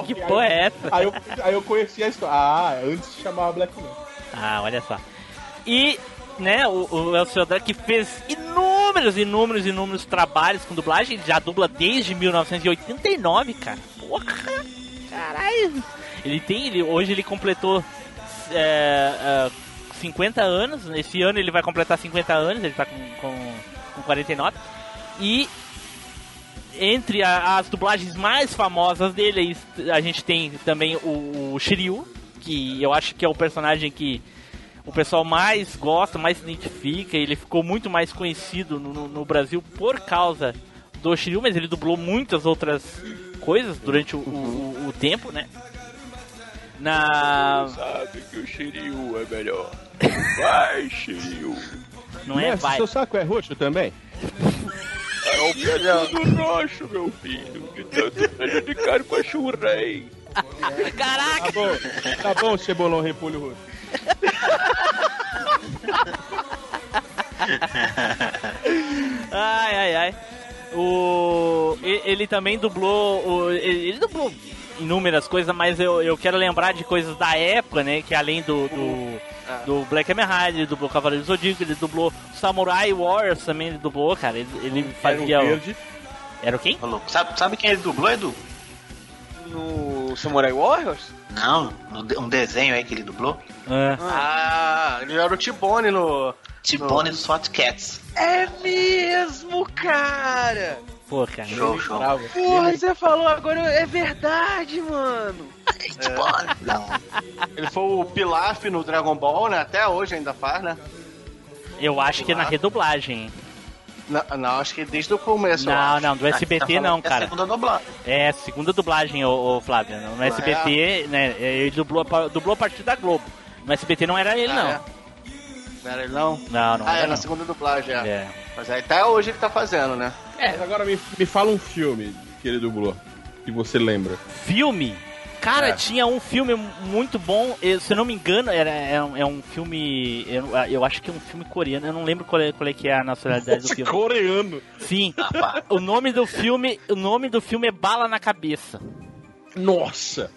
[laughs] [laughs] que porra é essa? Aí eu, aí eu conheci a história. Ah, antes se chamava Black Man. Ah, olha só. E, né, o, o Elcio André que fez inúmeros, inúmeros, inúmeros trabalhos com dublagem, ele já dubla desde 1989, cara. Porra! Caralho! Ele tem, ele, hoje ele completou é, é, 50 anos, esse ano ele vai completar 50 anos, ele tá com, com, com 49. E entre a- as dublagens mais famosas dele, a gente tem também o, o Shiryu, que eu acho que é o personagem que o pessoal mais gosta, mais se identifica. Ele ficou muito mais conhecido no, no- no Brasil por causa do Shiryu, mas ele dublou muitas outras coisas durante o, o- o tempo, né? Na. Sabe que o Shiryu é melhor. Vai, Shiryu. Não é vai. Seu saco é roxo também? É o pedido do roxo, meu filho. De tanto prejudicar com a churrei. [laughs] Caraca! Tá bom, tá bom, cebolão repolho roxo. Ai, ai, ai. O... Ele também dublou. o- Ele dublou inúmeras coisas, mas eu, eu quero lembrar de coisas da época, né? Que além do. do... Do Black Kamen Rider, ele dublou Cavaleiro do Zodíaco, ele dublou Samurai Warriors também, ele dublou, cara. Ele, ele fazia. o- verde. Era o quem? Sabe, sabe quem ele dublou, Edu? No Samurai Warriors? Não, no de- um desenho aí que ele dublou. Ah, ele era o Tibone no. Tibone dos Hot Cats. É mesmo, cara! Pô, cara. Show, show. Porra, você falou agora, é verdade, mano. [laughs] Não. Ele foi o Pilaf no Dragon Ball, né? Até hoje ainda faz, né? Eu acho que é na redublagem. Não, não, acho que desde o começo. Não, não, do SBT não, cara. É, segunda dublagem, ô, ô Flávio. No Ah, SBT, né, ele dublou, dublou a partir da Globo. No SBT não era ele, Ah, não. é? Não era ele não? Não, não ah, era é na não. segunda dublagem, é. É. Mas aí até hoje ele tá fazendo, né? É, agora me, me fala um filme que ele dublou. Que você lembra. Filme? Cara, É. tinha um filme muito bom, se eu não me engano, era, é, um, é um filme. Eu, eu acho que é um filme coreano, eu não lembro qual é, qual é que é a nacionalidade do Nossa, filme. coreano. Sim. o nome do filme. O nome do filme é Bala na Cabeça. Nossa!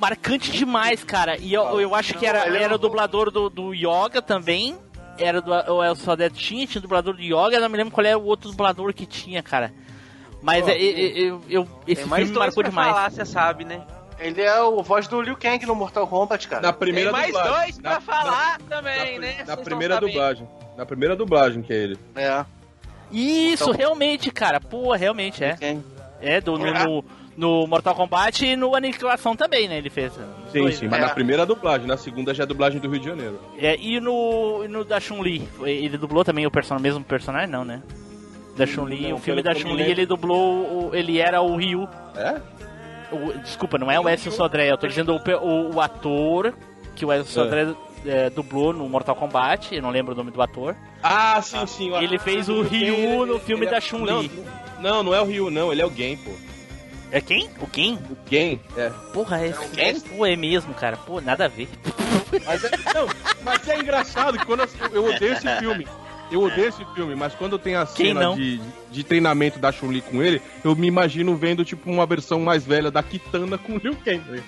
Marcante demais, cara. E eu, eu acho que era, é era um- o dublador do, do Yoga também. Era do o El Sodete tinha, tinha o dublador do Yoga, eu não me lembro qual era o outro dublador que tinha, cara. Mas Ó, é, eu, eu, eu- esse filme marcou demais. falar, você sabe, né? Ele é o voz do Liu Kang no Mortal Kombat, cara. Na primeira Tem mais dublagem. dois pra Na- falar também, né? Na Vocês não primeira dublagem. Na primeira dublagem que é ele. É. Isso, Então- realmente, cara. Pô, realmente é. Kang. É, do, no, É. no, no Mortal Kombat e no Aniquilação também, né? Ele fez. Sim, dois, sim, né? mas na primeira dublagem, na segunda já é dublagem do Rio de Janeiro. É, e no, e no da Chun-Li? Ele dublou também o person mesmo personagem? Não, né? Da Chun-Li, o filme da Chun-Li, ele dublou. Ele era o Ryu. É? O- desculpa, não é o Ezio Sodré, eu tô dizendo o, o, o ator que o Ezio Sodré é, dublou no Mortal Kombat, eu não lembro o nome do ator. Ah, sim, sim. Ele fez o Ryu no filme da Chun-Li. Não, não é o Ryu, não, ele é o Gen, pô. É quem? O quem? O Gen, é. Porra, é, é, pô, é mesmo, cara. Pô, nada a ver. Mas é, não, mas é engraçado que quando eu, eu odeio esse filme. Eu odeio esse filme, mas quando tem a Quem cena não? de, de treinamento da Chun-Li com ele, eu me imagino vendo tipo uma versão mais velha da Kitana com o Liu Kang. [laughs]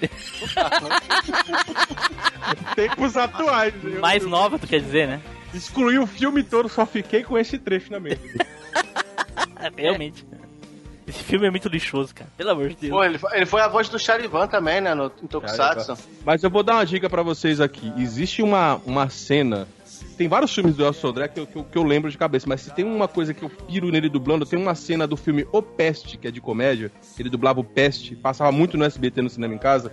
Tempos atuais. Eu, Mais nova, tu quer dizer, né? excluí o filme todo, só fiquei com esse trecho na mente. [laughs] Realmente. Esse filme é muito lixoso, cara. Pelo amor de Deus. Pô, ele, foi- ele foi a voz do Charivan também, né? No em Tokusatsu. Mas eu vou dar uma dica pra vocês aqui. Existe uma, uma cena. Tem vários filmes do El Sodré que eu, que, eu, que eu lembro de cabeça, mas se tem uma coisa que eu piro nele dublando, tem uma cena do filme O Peste, que é de comédia. Ele dublava o Peste, passava muito no SBT no cinema em casa.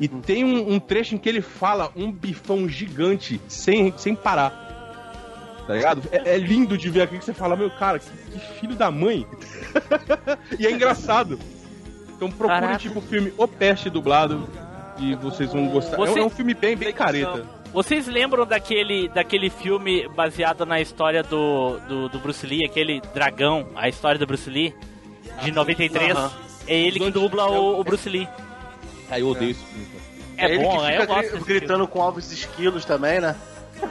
E tem um, um trecho em que ele fala um bifão gigante sem, sem parar. Tá ligado? É, é lindo de ver aqui que você fala, meu cara, que, que filho da mãe. [laughs] e é engraçado. Então procure Caraca. tipo o filme O Peste dublado e vocês vão gostar. É um- Você- É, um filme bem, bem careta. Vocês lembram daquele, daquele filme baseado na história do, do, do Bruce Lee, aquele dragão, a história do Bruce Lee, de 93? Aham. É ele que dubla o, o Bruce Lee. Aí eu odeio esse filme. É, bom, que fica eu gosto gritando com Alves Esquilos também, né?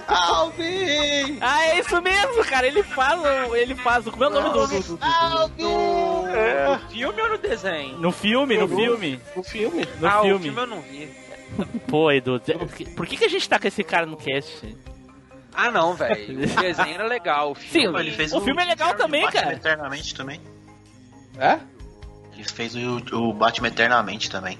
Alvin! Ah, é isso mesmo, cara. Ele faz o. Ele faz o. Como é o nome do. do, do- do- No filme ou no desenho? no filme, no filme. No filme? No ah, o filme. filme eu não vi. [laughs] Pô, Edu, por que, que a gente tá com esse cara no cast? Ah, não, velho. O desenho era legal. O Sim, filme... Ele fez o filme é legal também, Batman cara. Eternamente também. É? Ele fez o, o Batman Eternamente também.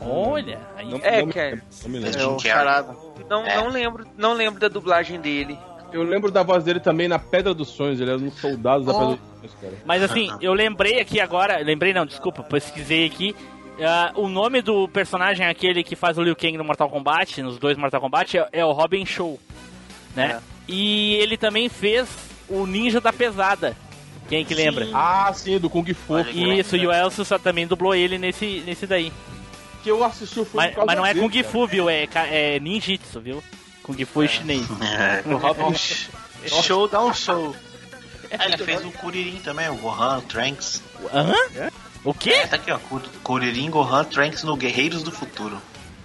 Olha, aí. Não, É, não cara. lembro, não o Carrey. charada. Não, É. não, lembro, não lembro da dublagem dele. Eu lembro da voz dele também na Pedra dos Sonhos. Ele era um soldado da Oh. Pedra dos Sonhos, cara. Mas assim, eu lembrei aqui agora, lembrei não, desculpa, pesquisei aqui. Ah, o nome do personagem aquele que faz o Liu Kang no Mortal Kombat, nos dois Mortal Kombat, é, é o Robin Show, né? E ele também fez o Ninja da Pesada. Quem é que lembra? Ah, sim, do Kung Fu. Isso, e o Elcio só também dublou ele nesse, nesse daí. Que eu assisti o filme Mas, mas não é dele, Kung cara. Fu, viu? É, é ninjitsu, viu? Kung Fu é chinês. [laughs] É, O Robin sh- Show dá um show. É, [laughs] ele fez o Kuririn também, o Gohan, o Trunks. Hã? O quê? É, tá aqui, ó. Kur- Kuririn, Gohan, Trunks no Guerreiros do Futuro.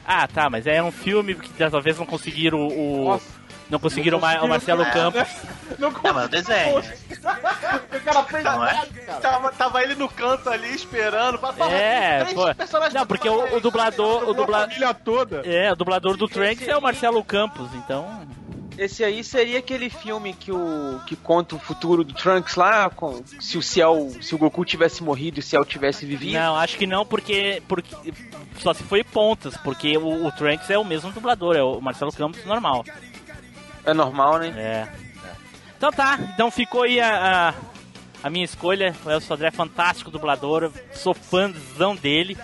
Ah, tá, mas é um filme que dessa vez não conseguiram o. Nossa. não conseguiram o Ma- o Marcelo É. Campos. [laughs] Não Não, mas o desenho. O cara fez Não é? Tava, tava ele no canto ali esperando. pra falar É, três pô. personagens Não, porque o, o dublador. O família toda. É, o dublador do Trunks é o Marcelo Campos, então. Esse aí seria aquele filme que o que conta o futuro do Trunks lá, com se o Cell, se o Goku tivesse morrido e o Cell tivesse vivido. Não, acho que não, porque. porque só se foi pontas, porque o, o Trunks é o mesmo dublador, é o Marcelo Campos normal. É normal, né? É. Então tá, então ficou aí a, a, a minha escolha. O Elcio Sodré é fantástico dublador, sou fãzão dele.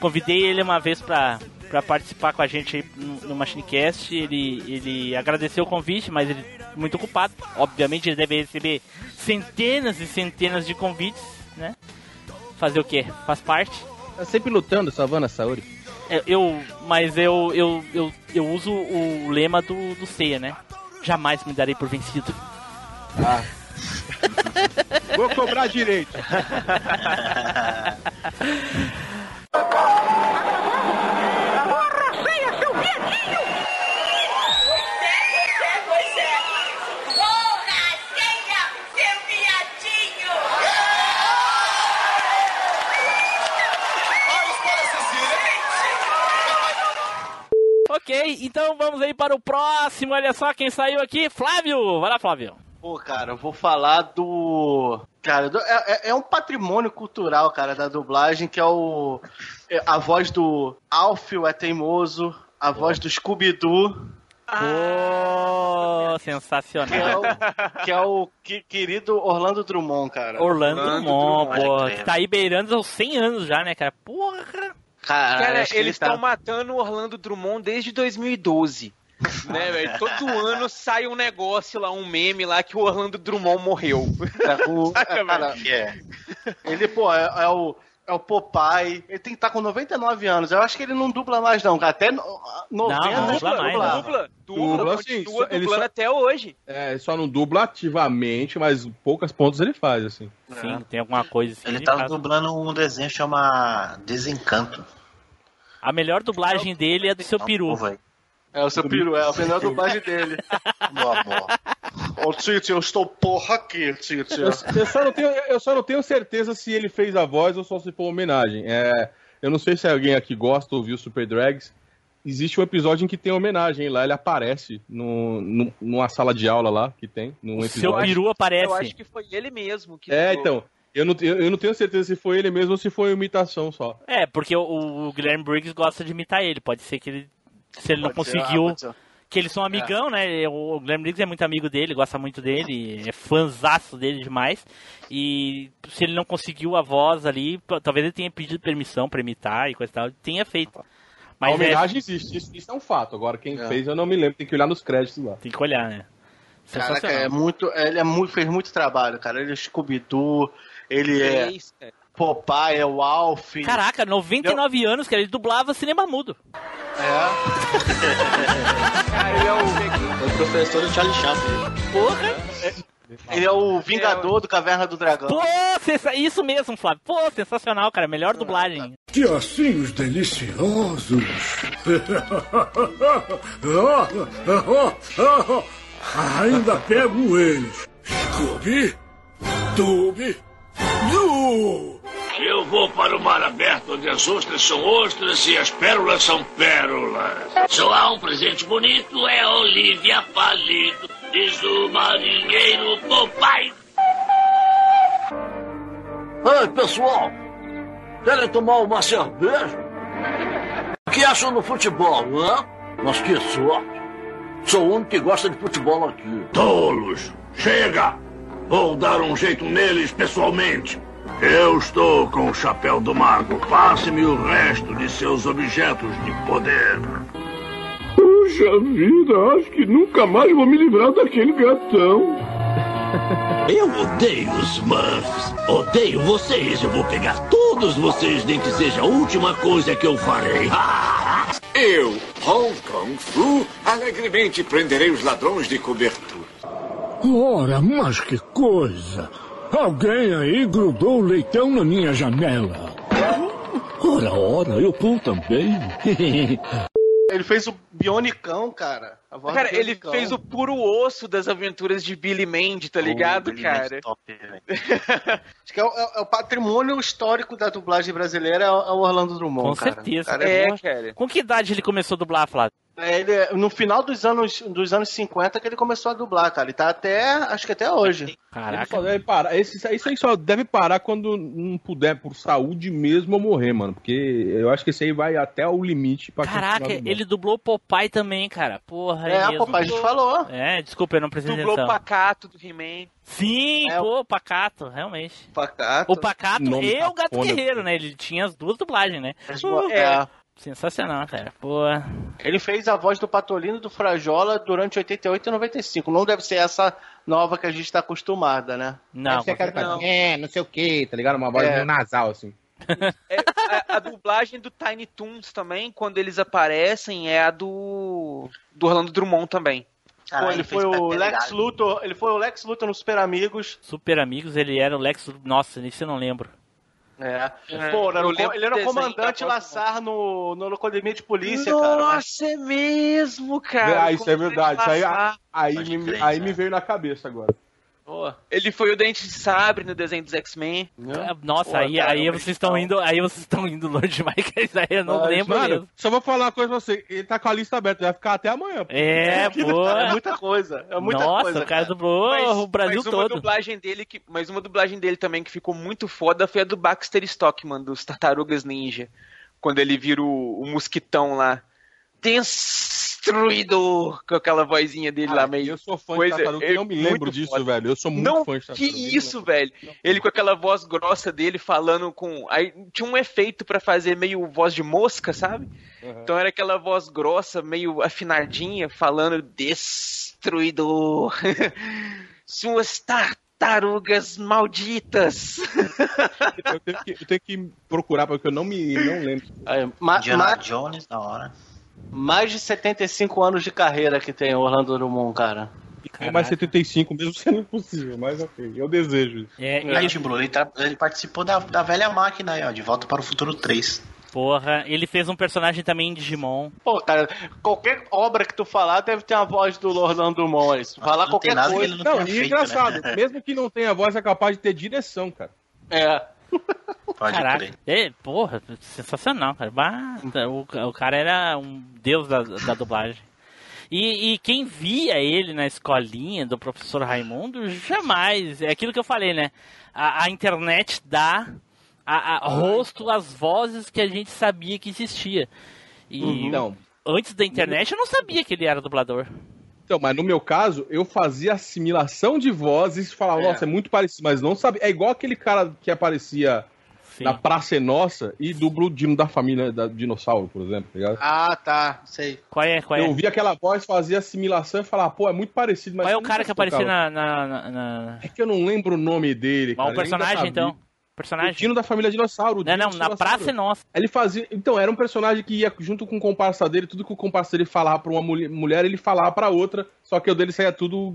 Convidei ele uma vez pra, pra participar com a gente aí no, MachineCast. Ele, ele agradeceu o convite, mas ele é muito ocupado. Obviamente ele deve receber centenas e centenas de convites, né? Fazer o quê? Faz parte. Tá sempre lutando, salvando a saúde. É, Eu, mas eu, eu, eu, eu uso o lema do, do Ceia, né? Jamais me darei por vencido. [laughs] Vou cobrar direito. [laughs] Ok, então vamos aí para o próximo. Olha só quem saiu aqui, Flávio. Vai lá, Flávio. Pô, cara, eu vou falar do. Cara, do... É, é, é um patrimônio cultural, cara, da dublagem, que é o. É a voz do Alfio é teimoso a voz do Scooby-Doo. Pô, Que é sensacional. o, que é o que- querido Orlando Drummond, cara. Orlando Drummond, pô, Pode que tá aí beirando os 100 anos já, né, cara? Porra! Cara, Cara, eles tá- estão matando o Orlando Drummond desde 2012. né, velho? [laughs] Todo ano sai um negócio lá, um meme lá que o Orlando Drummond morreu. É, o- Saca, é, cara, velho? Ele, pô, é, é o. É o Popeye, ele tem que estar com 99 anos. Eu acho que ele não dubla mais, não. Até no- 90 não ele dubla mais, não. Dubla, Dubla, dubla, sim, continua só- ele dublando só- até hoje. É, só não dubla ativamente, mas poucas pontos ele faz, assim. Sim, tem alguma coisa assim. Ele de tá dublando um desenho que chama Desencanto. A melhor dublagem dele é a do seu peru. É o seu peru, é a melhor dublagem dele. Meu amor. Ô, Tite, eu estou porra aqui, Tite. Eu, eu só não tenho, eu só não tenho certeza se ele fez a voz ou só se for homenagem. É, eu não sei se alguém aqui gosta ou viu Super Drags. Existe um episódio em que tem homenagem lá, ele aparece no, no- numa sala de aula lá que tem. Num O episódio. seu peru aparece. Eu acho que foi ele mesmo que É, dublou. então. Eu não, eu, não tenho certeza se foi ele mesmo ou se foi imitação só. É, porque o, o Guilherme Briggs gosta de imitar ele. Pode ser que ele. Se ele não Pode ser, conseguiu. ah. Que eles são amigão, né? O Guilherme Briggs é muito amigo dele, gosta muito dele, é fãzaço dele demais. E se ele não conseguiu a voz ali, talvez ele tenha pedido permissão pra imitar e coisa e tal, tenha feito. a Mas é, homenagem existe, isso, isso é um fato. Agora, quem É. fez eu não me lembro, tem que olhar nos créditos lá. tem que olhar, né? Caraca, é muito. Ele é muito, fez muito trabalho, cara. Ele é Scooby-Doo, ele é cara. Popeye, é o Alf. Caraca, 99 anos, cara, ele dublava cinema mudo. É. [laughs] ele é o. Foi professor do Charlie Chaplin. Porra! Ele é o Vingador do Caverna do Dragão. Pô, sensa- isso mesmo, Flávio. Pô, sensacional, cara. Melhor dublagem. Que ossinhos deliciosos! [laughs] Ainda pego eles! Scooby! Dooby! Doo! Eu vou para o mar aberto, onde as ostras são ostras e as pérolas são pérolas. Só há um presente bonito, é Olivia Palito, diz o marinheiro Popeye. Ei, pessoal! Querem tomar uma cerveja? O que acham do futebol, hã? Mas que sorte! Sou o único que gosta de futebol aqui. Tolos, chega! Vou dar um jeito neles pessoalmente. Eu estou com o chapéu do mago. Passe-me o resto de seus objetos de poder. Puxa vida, acho que nunca mais vou me livrar daquele gatão. [laughs] Eu odeio os Smurfs. Odeio vocês. Eu vou pegar todos vocês, nem que seja a última coisa que eu farei. [laughs] Eu, Hong Kong Fu, alegremente prenderei os ladrões de cobertura. Ora, mas que coisa! Alguém aí grudou o leitão na minha janela. Ora, ora, eu pum também. [laughs] Ele fez o Bionicão, cara. A voz Cara, ele fez o puro osso das aventuras de Billy Mandy, tá ligado, Billy cara? [laughs] Acho que é o, é o patrimônio histórico da dublagem brasileira é o é Orlando Drummond, Com cara. certeza. Cara, É, bom. cara. Com que idade ele começou a dublar, Flávio? É, ele, é- no final dos anos, dos anos 50 que ele começou a dublar, cara. Ele tá até, acho que até hoje. Ele Caraca. só deve parar. Esse, isso aí só deve parar quando não puder, por saúde mesmo, ou morrer, mano. Porque eu acho que esse aí vai até o limite pra Caraca, ele dublou o Popeye também, cara. Porra, É, mesmo. Popeye, a gente falou. É, desculpa, eu não prestei Dublou o atenção. Pacato do He-Man. Sim, É, pô, o Pacato, realmente. Pacato. O Pacato Nome e o Gato. Guerreiro, né? Ele tinha as duas dublagens, né? É. Sensacional, cara. Pô. Ele fez a voz do Patolino do Frajola durante 88 e 95. Não deve ser essa nova que a gente tá acostumada, né? Não, Deve ser aquela que faz, é, não sei o que, tá ligado? Uma voz É. meio nasal, assim. [laughs] É, a, a dublagem do Tiny Toons também, quando eles aparecem, é a do, do Orlando Drummond também. Pô, ele foi o Lex Luthor, ele foi o Lex Luthor nos Super Amigos. Super Amigos, ele era o Lex. Nossa, isso eu não lembro. É. É, Pô, era o- ele era o comandante Lassar no, no Locademia de Polícia, cara. Nossa, é mesmo, cara. Ah, isso é verdade. Isso aí, aí, me, aí né? me veio na cabeça agora. Ele foi o Dente de Sabre no desenho dos X-Men. Ah, Nossa, Pô, aí, cara, aí vocês estão indo, aí vocês estão indo longe demais, [laughs] que isso aí eu não Mas, lembro mano, mesmo. Só vou falar uma coisa pra você. Ele tá com a lista aberta, vai ficar até amanhã. É, pô. É [laughs] muita coisa. É muita Nossa, coisa. o cara dublou o Brasil mas uma todo. dublagem dele que, mas uma dublagem dele também que ficou muito foda foi a do Baxter Stockman dos Tartarugas Ninja, quando ele vira o, o mosquitão lá. Destruidor! Com aquela vozinha dele lá meio. Eu sou fã Pois de é, tartaruga, é eu não me lembro disso, foda. velho. Eu sou muito Não, fã de que tartaruga. isso, velho. Ele com aquela voz grossa dele falando com. Aí tinha um efeito pra fazer meio voz de mosca, sabe? Então era aquela voz grossa, meio afinadinha, falando destruidor. [laughs] Suas tartarugas malditas. Eu tenho, que, eu tenho que procurar, porque eu não me não lembro. Aí, ma- Indiana ma- Jones, da hora. Mais de 75 anos de carreira que tem o Orlando Drummond, cara. É mais 75, mesmo [laughs] sendo impossível, mas ok. Eu desejo isso. É, Aí, Tim Blue, ele, ele participou da, da velha máquina aí, ó, de Volta para o Futuro 3. Porra, ele fez um personagem também em Digimon. Pô, cara, qualquer obra que tu falar deve ter uma voz do Orlando Drummond aí. Se tu falar não qualquer coisa. ele Não, tenha e feito, engraçado, né? [laughs] mesmo que não tenha voz, é capaz de ter direção, cara. É. [laughs] Pode Caraca, crer. é, porra, sensacional, cara. Bah, o, o cara era um deus da, da dublagem. E, e quem via ele na escolinha do professor Raimundo, jamais. É aquilo que eu falei, né? A, a internet dá a, a rosto às vozes que a gente sabia que existia. E Então, antes da internet eu não sabia que ele era dublador. Então, mas no meu caso, eu fazia assimilação de vozes e falava, É. nossa, é muito parecido, mas não sabia. É igual aquele cara que aparecia Sim. na Praça é Nossa e dubla o Dino da família da Dinossauro, por exemplo, tá ligado? Ah, tá. Sei. Qual é? Qual é? Eu ouvia aquela voz, fazia assimilação e falava, pô, é muito parecido, mas. Qual é o cara que aparecia na, na, na- É que eu não lembro o nome dele, Mas cara. o personagem, então? Personagem? O Dino da família Dinossauro. Não, não, na. Praça é Nossa. Ele fazia. Então, era um personagem que ia junto com o comparsa dele, tudo que o comparsa dele falava pra uma mulher, ele falava pra outra, só que o dele saía tudo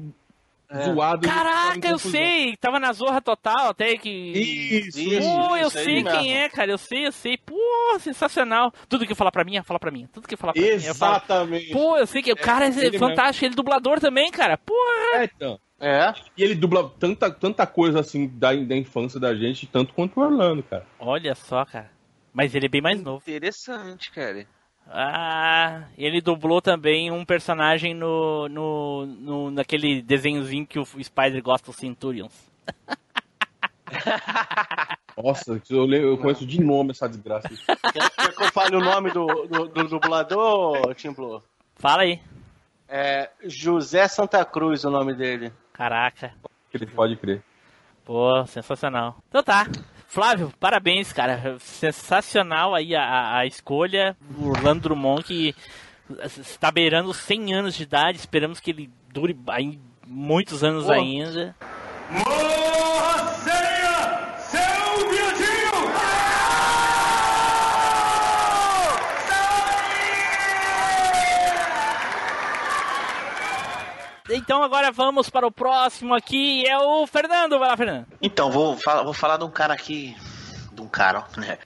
zoado. e ficava em Caraca, eu sei! Tava na Zorra Total até que. Isso, Pô, eu isso sei mesmo. quem é, cara. Eu sei, eu sei. Pô, sensacional. Tudo que falar pra mim, fala pra mim. Tudo que falar pra mim, eu falo. Exatamente. Pô, eu sei que o cara é, ele fantástico. Ele é dublador também, cara. Porra! É, então. É. E ele dubla tanta, tanta coisa assim da, da infância da gente, tanto quanto o Orlando, cara. Olha só, cara. Mas ele é bem mais novo. Interessante, cara. Ah, ele dublou também um personagem no, no, no naquele desenhozinho que o Spider gosta, o Centurions. [laughs] Nossa, eu, eu conheço de nome essa desgraça. Quer, quer que eu fale o nome do, do, do dublador, Tim Blue? Fala aí. É José Santa Cruz o nome dele. Caraca. Ele pode crer. Pô, sensacional. Então tá. Flávio, parabéns, cara. Sensacional aí a, a- escolha. O Orlando Drummond que está beirando 100 anos de idade. Esperamos que ele dure aí muitos anos Pô. ainda. Morra Então agora vamos para o próximo aqui. É o Fernando. Vai lá, Fernando. Então, vou, falar- vou falar de um cara aqui. De um cara, ó, né?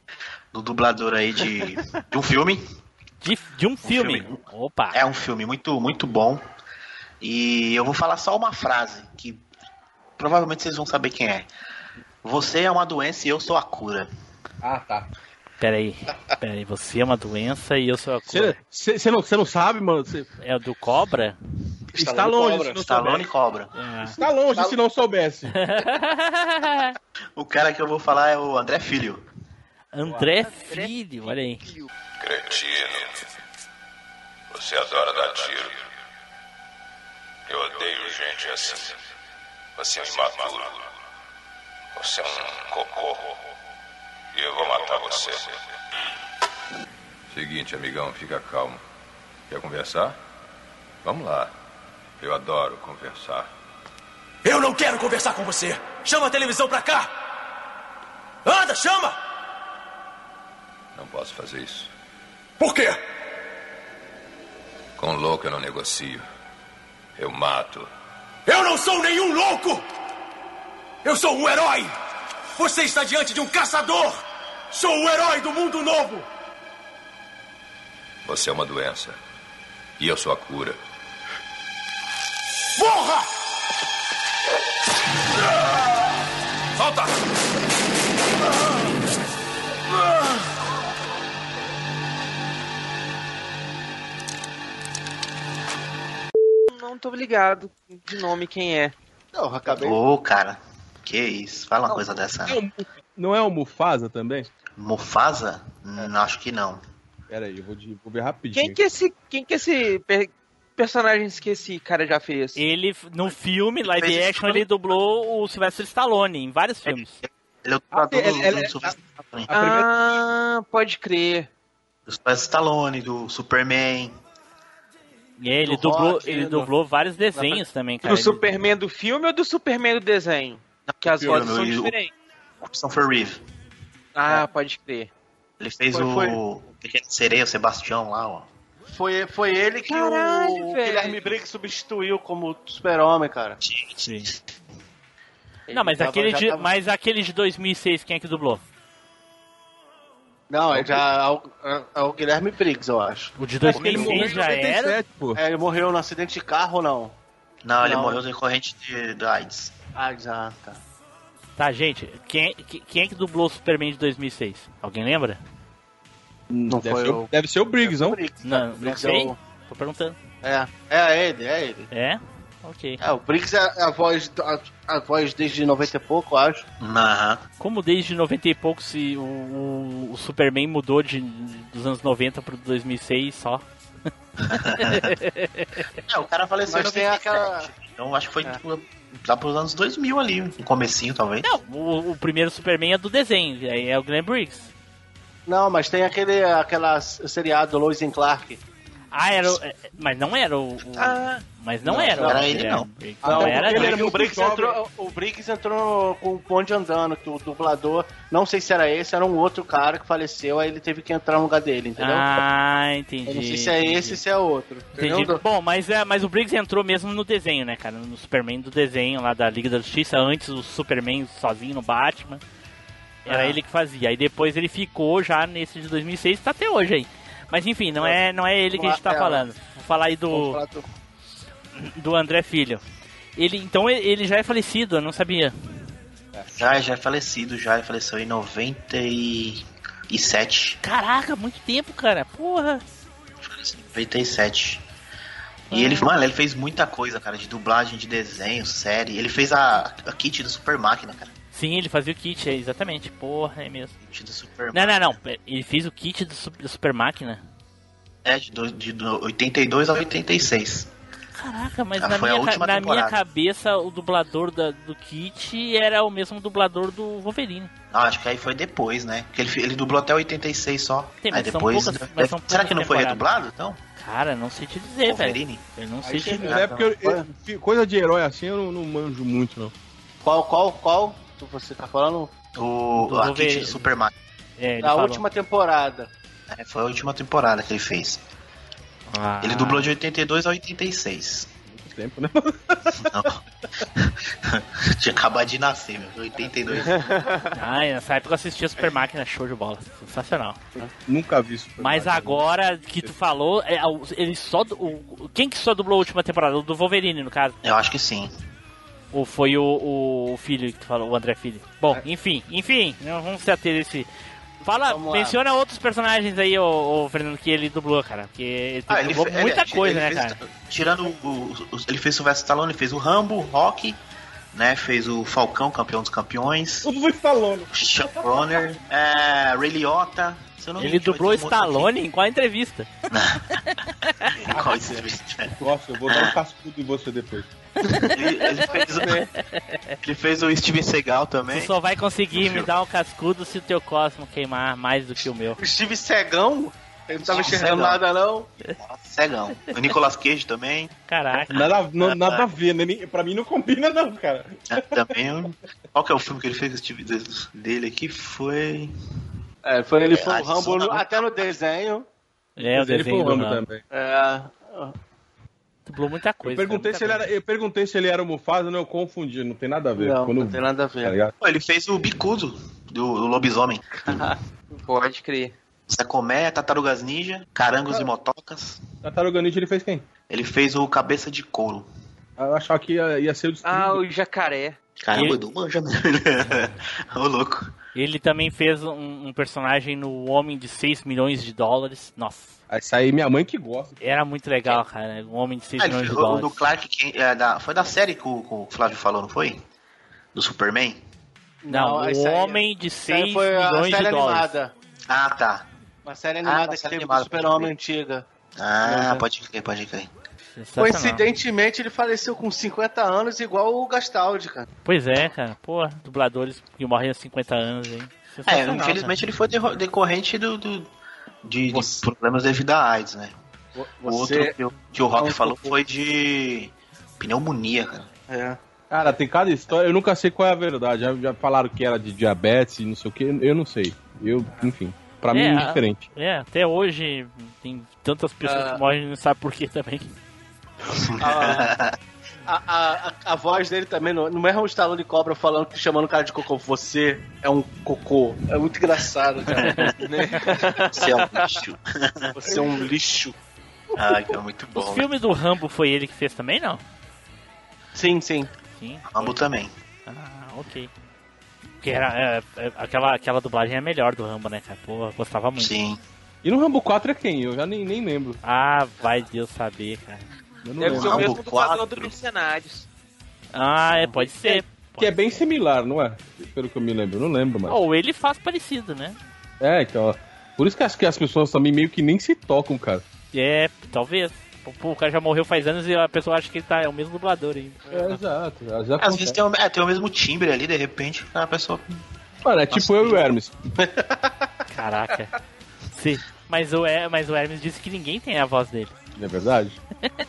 Do dublador aí de, de um filme. De, de um filme. Opa. É um filme muito, muito bom. E eu vou falar só uma frase que provavelmente vocês vão saber quem é. Você é uma doença e eu sou a cura. Ah, tá. Peraí, peraí. Você é uma doença e eu sou a cura. Você não, cê não sabe, mano? Cê... É o do Cobra? Está longe, se não Stallone. Cobra. Está longe se não soubesse. [laughs] O cara que eu vou falar é o André Filho. André Filho, olha aí. Cretino. Você adora dar tiro. Eu odeio gente assim. Você é um imaturo. Você é um cocô. E eu vou matar você. Seguinte, amigão, fica calmo. Quer conversar? Vamos lá. Eu adoro conversar. Eu não quero conversar com você. Chama a televisão pra cá. Anda, chama! Não posso fazer isso. Por quê? Com louco eu não negocio. Eu mato. Eu não sou nenhum louco! Eu sou um herói! Você está diante de um caçador! Sou o herói do mundo novo! Você é uma doença. E eu sou a cura. Morra! Solta! Não tô ligado de nome quem é. Não, acabei. Ô, cara. Que isso? Fala uma coisa dessa. É Não é o Mufasa também? Mufasa? Hum, acho que não. Pera aí, eu vou, de- vou ver rapidinho. Quem que esse, quem que esse per- personagem que esse cara já fez? Ele, no filme, live fez action, ele dublou o Sylvester Stallone em vários filmes. Ele é o Ah, dublador ele- do, ele- Sylvester Stallone. Ah, pode crer. Do Sylvester Stallone, do Superman. E ele Do dublou, Rock, ele do- dublou vários desenhos também, cara. Do Ele- Superman do filme ou do Superman do desenho? Que as vozes são o- diferentes. Christopher Reeve. Ah, pode crer. Ele fez Foi- o foi. Pequeno Sereia, o Sebastião lá, ó. Foi, foi ele que Caralho, o velho. Guilherme Briggs substituiu como super-homem, cara. Sim. Não, mas tava- aquele, de, tava- mas aquele de 2006, quem é que dublou? Não, é já é o, é- é o Guilherme Briggs, eu acho. O de Ele morreu 2006 em já era? 97, pô. É, ele morreu num acidente de carro ou não? Não, ele Não. morreu decorrente de, da AIDS. Ah, já, tá. Tá, gente, quem, que- quem é que dublou o Superman de 2006? Alguém lembra? Não deve, foi ser o, deve ser o Briggs, não? Não, não Briggs sei. é o- Tô perguntando. É, é ele, é ele. É? Ok. É, o Briggs é a voz, a, a voz desde 90 e pouco, eu acho. Aham. Como desde 90 e pouco se o, o, o Superman mudou de, dos anos 90 pro 2006 só? [laughs] É, o cara faleceu Mas em tem 97. aquela- Então acho que foi tipo, lá pros anos 2000 ali, no comecinho talvez. Não, o, o primeiro Superman é do desenho, aí é o Glenn Briggs. Não, mas tem aquele aquela seriado Lois and Clark. Ah, era o, é, Mas não era o. Ah. mas não, Não, era não era ele, não. Briggs. Não, Não era, ele era o, Briggs entrou, o Briggs entrou com o bonde andando, que o dublador, não sei se era esse, era um outro cara que faleceu, aí ele teve que entrar no lugar dele, entendeu? Ah, entendi. Eu não sei se é entendi. esse ou se é outro. Entendi. Entendeu? Bom, mas, é, mas o Briggs entrou mesmo no desenho, né, cara? No Superman do desenho lá da Liga da Justiça, antes o Superman sozinho no Batman. Era Ah. ele que fazia. Aí depois ele ficou já nesse de 2006 tá até hoje aí. Mas enfim, não é, não é ele que a gente tá É. falando. Vou falar aí do, do- André Filho. Ele, então ele- ele já é falecido, eu não sabia. Já, já é falecido, já ele faleceu em 97. Caraca, muito tempo, cara. Porra. 97. E ele, mano, ele fez muita coisa, cara, de dublagem, de desenho, série. Ele fez a, a kit do Super Máquina, cara. Sim, ele fazia o kit, é, exatamente. Porra, é mesmo. Kit do Super Não, não, não. Ele fez o kit do, do Super Máquina. É, de, do- de do 82 a 86. Caraca, mas Ah, na, foi a minha, na minha cabeça o dublador da- do Kit era o mesmo dublador do Wolverine. Não, acho que aí foi depois, né? Porque ele, ele dublou até 86 só. Tem, aí mas são depois. poucas- deve- são será que não foi redublado, então? Cara, não sei te dizer, velho. Wolverine? Eu não sei Aí te dizer. é porque eu- eu- coisa de herói assim eu não, não manjo muito, não. Qual, qual, qual? Tu- Você tá falando? O, Do a Wolverine. do Super Máquina. É, Da falou. última temporada. É, foi a última temporada que ele fez. Ah. Ele dublou de 82 a 86. Muito tempo, né? [laughs] Tinha acabado de nascer, meu. 82. Ai, nessa época eu assistia Super Máquina, show de bola. Sensacional. Nunca vi isso. Mas agora que tu falou, é, o- ele só. quem que só dublou a última temporada? O do Wolverine, no caso. Eu acho que sim. Ou foi o, o, o filho que tu falou, o André Filho? Bom, enfim, enfim, não vamos se ater esse. Fala, Vamos lá. menciona outros personagens aí, ô, ô, Fernando, que ele dublou, cara. Porque ele, Ah, ele dublou fe- muita ele- coisa, ele né, fez- cara? Tirando o, o- Ele fez o Sylvester Stallone, ele fez o Rambo, o Rock, né? Fez o Falcão, campeão dos campeões. O Stallone. Sean Conner, é, Ray Liotta. Ele dublou Stallone em qual entrevista? [laughs] aqui. Qual vídeo? Nossa, eu vou dar um cascudo em você depois. Ele, ele fez o, ele fez o Steven Seagal também. Tu só vai conseguir me dar um cascudo se o teu Cosmo queimar mais do que o meu. O Steve Cegão? Ele não tava Steve enxergando nada, não. Cegão. O Nicolas Cage também. Caraca. Nada, não- nada a ver, né? Pra mim não combina, não, cara. É, também. Qual que é o filme que ele fez o Steve dele aqui? Foi. É, foi ele foi o Rambo no- até no desenho. É, o Mas ele desenho foi o Rambo. também. É, Dublou muita coisa. Eu perguntei, se ele era, eu perguntei se ele era o Mufasa, não, eu confundi, não tem nada a ver. não, Quando- não tem nada a Tá ver. ligado? Pô, ele fez o Bicudo do, do Lobisomem. Pode crer. Sacomé, Tartarugas Ninja, Carangos e Motocas. Tartaruga Ninja ele fez quem? Ele fez o Cabeça de Couro. Eu achava que ia, ia ser o Ah, o jacaré. Caramba, Ele- Edu manja mesmo. [laughs] Ô, louco. Ele também fez um, um personagem no Homem de 6 milhões de dólares. Nossa, Essa aí minha mãe que gosta. era muito legal, cara. Um Homem de 6 Ah, milhões de o do dólares. Clark, é, da, foi da série que o, que o Flávio falou, não foi? Do Superman? Não, o essa aí- Homem de essa aí 6 foi a milhões série de dólares. animada. Ah, tá. Uma série Ah, animada uma que série teve animada, do Super-Homem antiga. Ah, Uhum. pode crer, pode crer. Coincidentemente, ele faleceu com 50 anos, igual o Gastaldi, cara. Pois é, cara. Pô, dubladores que morrem aos 50 anos, hein? É, infelizmente ele foi decorrente do, do- de, de problemas devido à AIDS, né? O Você outro que, o- que o Rock é falou foi de pneumonia, cara. É. Cara, tem cada história, eu nunca sei qual é a verdade. Já, já falaram que era de diabetes e não sei o que, eu não sei. Eu, enfim, pra mim é É, indiferente. É, até hoje tem tantas pessoas Ah. que morrem e não sabe por quê também. [laughs] A, a, a, a voz dele também, no, no mesmo estalo de cobra falando que chamando o cara de cocô, você é um cocô. É muito engraçado, cara. [laughs] Você é um lixo. Você é um lixo. Ai, que é muito Os bom. né? filmes do Rambo foi ele que fez também, não? Sim, sim. Sim. Rambo também. Ah, ok. Porque era, é, é, aquela, aquela dublagem é melhor do Rambo, né, cara? Pô, gostava muito. Sim. E no Rambo 4 é quem? Eu já nem, nem lembro. Ah, vai Deus saber, cara. Deve ser lembro. o mesmo Rambo dublador 4. do Mercenários. Ah, é, pode ser. Que é bem similar, não é? Pelo que eu me lembro, eu não lembro mais. Ou ele faz parecido, né? É, então. Por isso que acho que as pessoas também meio que nem se tocam, cara. É, talvez. Pô, o cara já morreu faz anos e a pessoa acha que ele tá, é o mesmo dublador ainda. É, exato. Já Às vezes tem o, é, tem o mesmo timbre ali, de repente, a pessoa. Mano, é tipo eu e o Hermes. Caraca. [laughs] Sim. Mas o, Her- mas o Hermes disse que ninguém tem a voz dele. Não é verdade?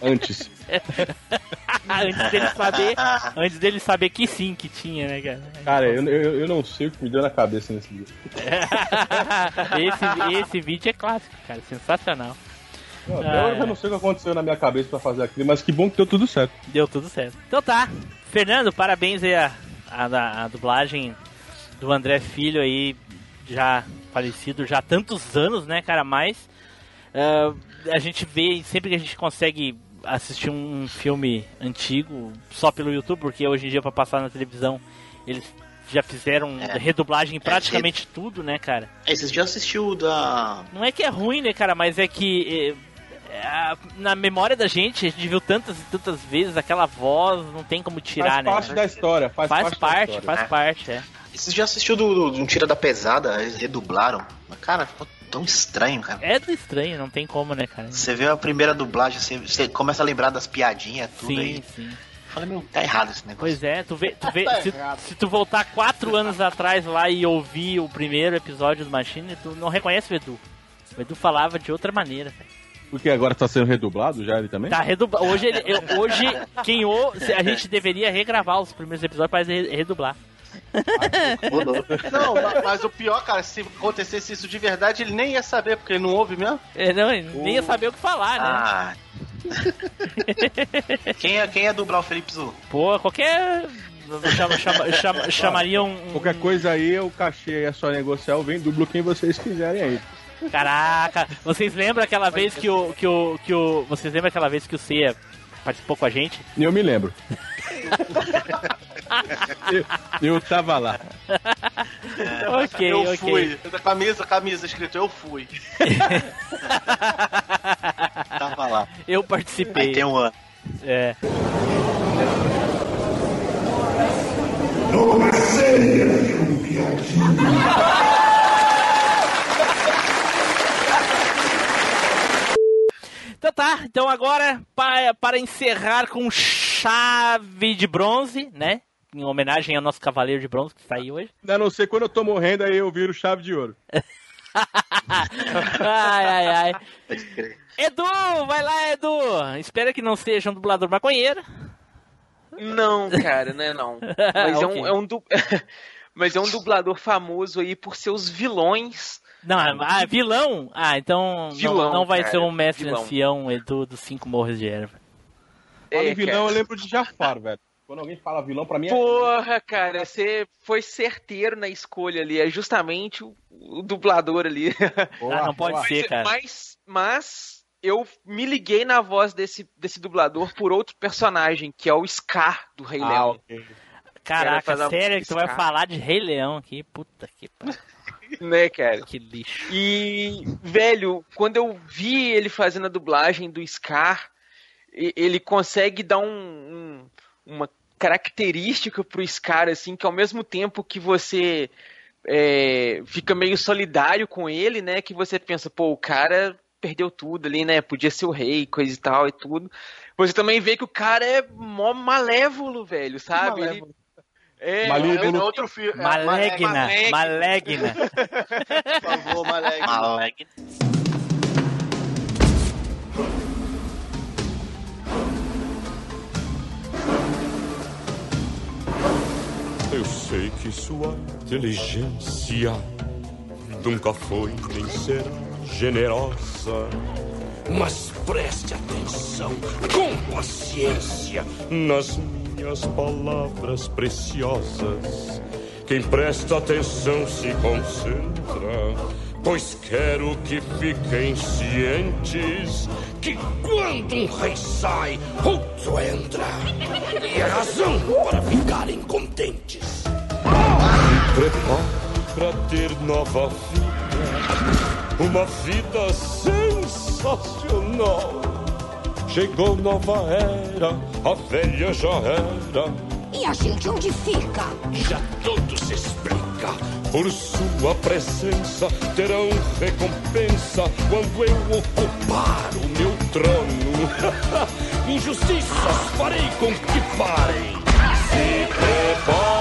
Antes. [laughs] antes dele saber. Antes dele saber que sim, que tinha, né, cara? Cara, eu, eu, eu não sei o que me deu na cabeça nesse dia. [laughs] esse, esse vídeo é clássico, cara. Sensacional. Não, eu não sei o que aconteceu na minha cabeça pra fazer aquilo, mas que bom que deu tudo certo. Deu tudo certo. Então tá. Fernando, parabéns aí a, a, a dublagem do André Filho aí, já falecido já há tantos anos, né, cara? Mas ah, a gente vê, sempre que a gente consegue assistir um filme antigo só pelo YouTube, porque hoje em dia pra passar na televisão eles já fizeram É. redublagem em praticamente tudo, né, cara? É, vocês já assistiu da. Não é que é ruim, né, cara, mas é que eh, a- na memória da gente, a gente viu tantas e tantas vezes aquela voz, não tem como tirar, faz né? parte da história, faz, Faz parte, da parte, história. faz É. parte, é. Vocês já assistiu do, do, de um Tira da Pesada? Eles redublaram. Mas, cara, ficou tão estranho, cara. É do estranho, não tem como, né, cara? Você vê a primeira dublagem, você, você começa a lembrar das piadinhas, tudo Sim, aí. sim. Fala, meu, tá errado esse negócio. Pois é, tu vê, tu [laughs] vê Tá se, se tu voltar quatro anos atrás lá e ouvir o primeiro episódio do Machine, tu não reconhece o Edu. O Edu falava de outra maneira, cara. Porque agora tá sendo redublado já ele também? Tá redublado. Hoje, ele- hoje quem ou a gente deveria regravar os primeiros episódios para re- redublar. Não, ma- mas o pior, cara, se acontecesse isso de verdade, ele nem ia saber, porque ele não ouve mesmo. É, não, ele nem ia saber o que falar, né? Ah. quem, é, quem é dublar o Felipe Zu? Pô, qualquer. Chama, chama, chama, chamaria um. um- Qualquer coisa aí, o cachê é só negociar, eu venho dublo quem vocês quiserem aí. Caraca, vocês lembram aquela vez que o. que o. que o. Vocês lembram aquela vez que o Ceia participou com a gente? Eu me lembro. [laughs] eu, eu tava lá. ok, eu ok. fui. Camisa, camisa escrito eu fui. [laughs] Tava lá. Eu Aí participei. tem um ano. É. Então tá, então agora para, para encerrar com chave de bronze, né? Em homenagem ao nosso cavaleiro de bronze que está aí hoje. A não ser quando eu tô morrendo, aí eu viro chave de ouro. [laughs] Ai, ai, ai. Edu, vai lá, Edu. Espera que não seja um dublador maconheiro. Não, cara, não é não. Mas é, [laughs] Ok. um, é um du- [laughs] Mas é um dublador famoso aí por seus vilões. Não, ah, vilão? Ah, então não- Vilão, não, vai cara, ser um mestre vilão. ancião, Edu dos Cinco Morros de Erva. Fala em É, vilão, cara. eu lembro de Jafar, velho. Quando alguém fala vilão, pra mim é. Porra, cara, você foi certeiro na escolha ali. É justamente o, o dublador ali. [laughs] Boa, Ah, não pode boa. ser, cara. Mas, mas eu me liguei na voz desse, desse dublador por outro personagem, que é o Scar do Rei Ah, Leão. ok. Caraca, sério que tu vai falar de Rei Leão aqui? Puta que [laughs] pariu. né, cara? Que lixo. E, velho, quando eu vi ele fazendo a dublagem do Scar, ele consegue dar um, um- uma característica pro Scar, assim, que ao mesmo tempo que você é, fica meio solidário com ele, né, que você pensa, pô, o cara perdeu tudo ali, né, podia ser o rei, coisa e tal e tudo. Você também vê que o cara é mó malévolo, velho, sabe? Ele- Malévolo. é, Maligno. é outro filme. é, Malegna, Malegna. malegna. [laughs] Por favor, Malegna. Malegna. Eu sei que sua inteligência nunca foi nem será generosa. Mas preste atenção, com paciência, nas minhas palavras preciosas. Quem presta atenção se concentra, pois quero que fiquem cientes que quando um rei sai, outro entra. E é razão para ficarem contentes. Se prepare para ter nova vida, uma vida sensacional. Chegou nova era, a velha já era. E a gente onde fica? Já tudo se explica. Por sua presença terão recompensa quando eu ocupar o meu trono. [laughs] Injustiças farei com que parem. Se preparem.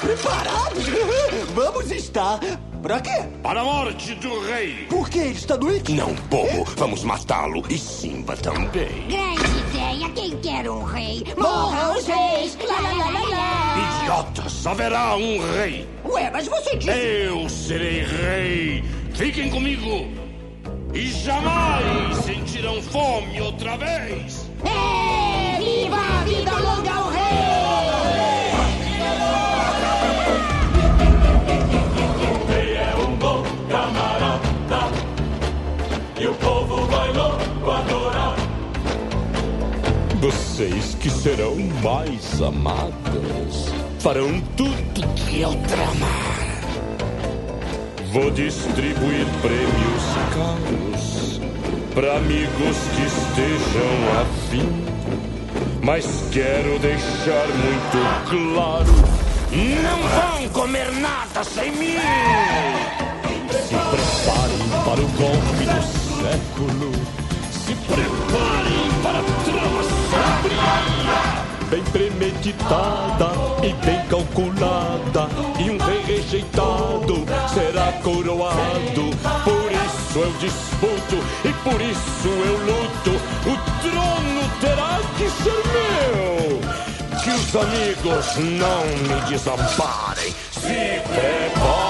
Preparados? [laughs] Vamos estar. Pra quê? Para a morte do rei. Por que ele está doente? Não, bobo. Vamos matá-lo. E Simba também. Grande ideia, quem quer um rei? Morra os reis! Lá, lá, lá, lá, lá. Idiotas, haverá um rei. Ué, mas você disse... Eu serei rei. Fiquem comigo. E jamais sentirão fome outra vez. É, viva a vida longa Vocês que serão mais amadas farão tudo que eu tramar. Vou distribuir prêmios caros para amigos que estejam afim. Mas quero deixar muito claro: não vão comer nada sem mim. Se preparem para o golpe do século. Se preparem para sombria. Bem premeditada e bem calculada. E um rei rejeitado será coroado. Por isso eu disputo e por isso eu luto. O trono terá que ser meu. Que os amigos não me desamparem. Se preparem.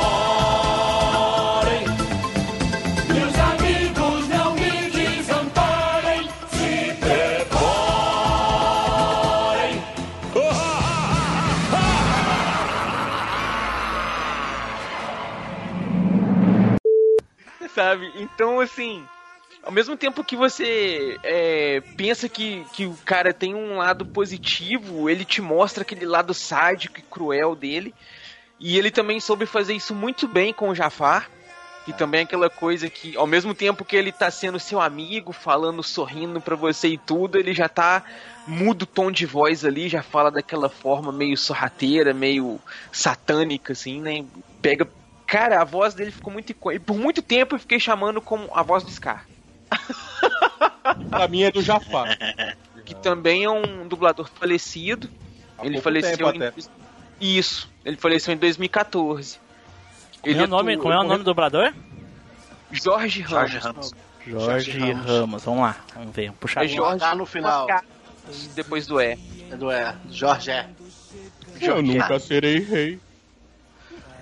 Sabe? Então, assim, ao mesmo tempo que você é, pensa que, que o cara tem um lado positivo, ele te mostra aquele lado sádico e cruel dele. E ele também soube fazer isso muito bem com o Jafar. Que também é aquela coisa que, ao mesmo tempo que ele tá sendo seu amigo, falando, sorrindo pra você e tudo, ele já tá muda o tom de voz ali, já fala daquela forma meio sorrateira, meio satânica, assim, né? Pega. Cara, a voz dele ficou muito icônica. Por muito tempo eu fiquei chamando como a voz do Scar. [laughs] pra mim é do Jafar. Que também é um dublador falecido. Há ele pouco faleceu tempo em... até. Isso, ele faleceu em 2014. Como é o nome, como é o nome do dublador? Jorge Ramos. Jorge Ramos. Jorge, Jorge Ramos. Ramos. Vamos lá, vamos ver. Vamos puxar É. Jorge H no final. Depois do E. É do é. Jorge é. Eu nunca serei rei.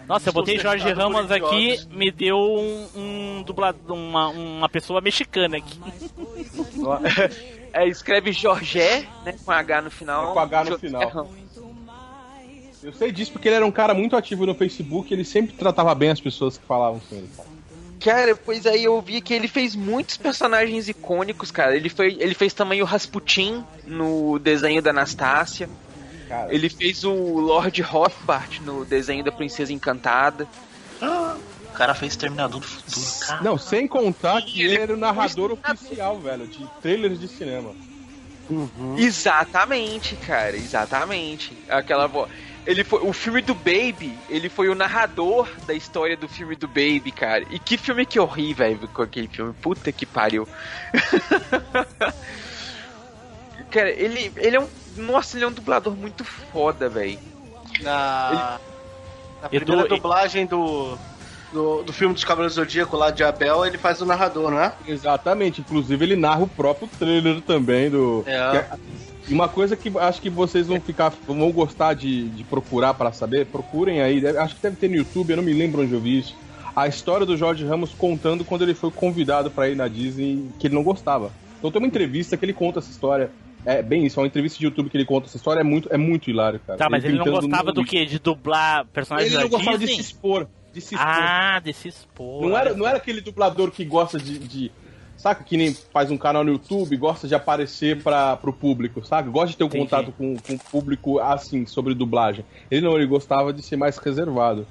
Nossa, eu botei Jorge Ramos aqui, me deu um, um dublador, uma, uma pessoa mexicana aqui. [laughs] É, escreve Jorge, né? Com H no final. É com H no Jorge final. Ramos. Eu sei disso porque ele era um cara muito ativo no Facebook ele sempre tratava bem as pessoas que falavam com ele. cara. Cara, pois aí eu vi que ele fez muitos personagens icônicos, cara. Ele, foi, ele fez também o Rasputin no desenho da Anastácia. Cara. Ele fez o Lord Rothbart no desenho da Princesa Encantada. O cara fez Terminador do Futuro, cara. Não, sem contar que ele era o narrador oficial, velho, de trailers de cinema. Exatamente, cara, exatamente. Aquela voz. Ele foi o filme do Baby, ele foi o narrador da história do filme do Baby, cara. E que filme que eu ri, velho, com aquele filme. Puta que pariu. [laughs] cara, ele, ele é um. Nossa, ele é um dublador muito foda, velho. Na, na Edu, primeira dublagem do, do, do filme dos Cavaleiros do Zodíaco lá de Abel, ele faz o narrador, não é? Exatamente, inclusive ele narra o próprio trailer também do. É. é- E uma coisa que acho que vocês vão ficar. vão gostar de, de procurar para saber, procurem aí. deve- acho que deve ter no YouTube, eu não me lembro onde eu vi isso. A história do Jorge Ramos contando quando ele foi convidado para ir na Disney, que ele não gostava. Então tem uma entrevista que ele conta essa história. É bem isso, é uma entrevista de YouTube que ele conta essa história, é muito, é muito hilário, cara. Tá, mas ele não tentando gostava do que? De dublar personagens Ele não gostava de Disney? se expor. De se expor. Ah, de se expor. Não era, não era aquele dublador que gosta de, de. Saca? Que nem faz um canal no YouTube, gosta de aparecer para pro público, sabe? Gosta de ter um Entendi. contato com, com o público assim, sobre dublagem. Ele não, ele gostava de ser mais reservado.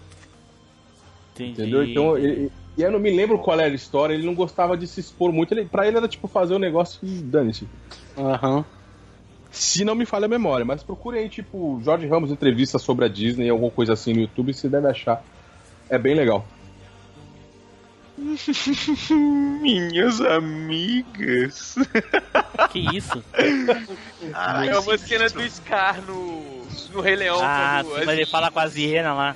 Entendi. Entendeu? Então, ele- e eu não me lembro qual era a história, ele não gostava de se expor muito. Ele, pra ele era tipo fazer um negócio e dane-se. Aham. Se não me falha a memória, mas procure aí, tipo, Jorge Ramos entrevista sobre a Disney, alguma coisa assim no YouTube, você deve achar. É bem legal. [laughs] Minhas amigas. Que isso? [laughs] é uma cena do Scar no, no Rei Leão. Ah, quando mas ele fala com as hienas lá.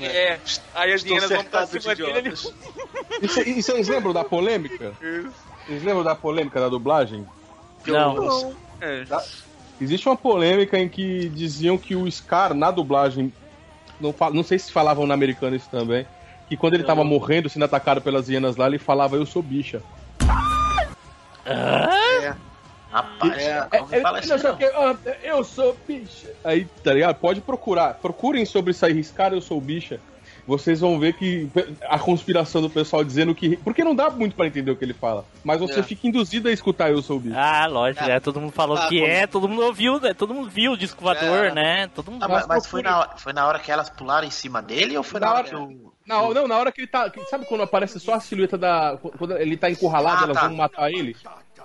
É, aí as hienas vão pra cima de dele. E cê- E vocês lembram da polêmica? Vocês lembram da polêmica da dublagem? Não. É. Existe uma polêmica em que diziam que o Scar, na dublagem, não, fa- não sei se falavam na americana isso também, que quando ele tava morrendo, sendo atacado pelas hienas lá, ele falava, eu sou bicha. É. Rapaz, É, não não. que, ah, eu sou bicha. Aí, tá ligado? Pode procurar. Procurem sobre isso aí, Scar, eu sou bicha. Vocês vão ver que a conspiração do pessoal dizendo que. Porque não dá muito pra entender o que ele fala. Mas você É. fica induzido a escutar Eu Sou Bicho. Ah, lógico, é, todo mundo falou Ah, que como- é, todo mundo ouviu, né? Todo mundo viu o disco voador, É. né? Todo mundo Ah, mas, mas foi, na, hora- foi na hora que elas pularam em cima dele ou foi na, Na hora hora- que o. Na, não, na hora que ele tá. que- Sabe quando aparece só a silhueta da. Quando ele tá encurralado, Ah, elas tá. vão matar ele?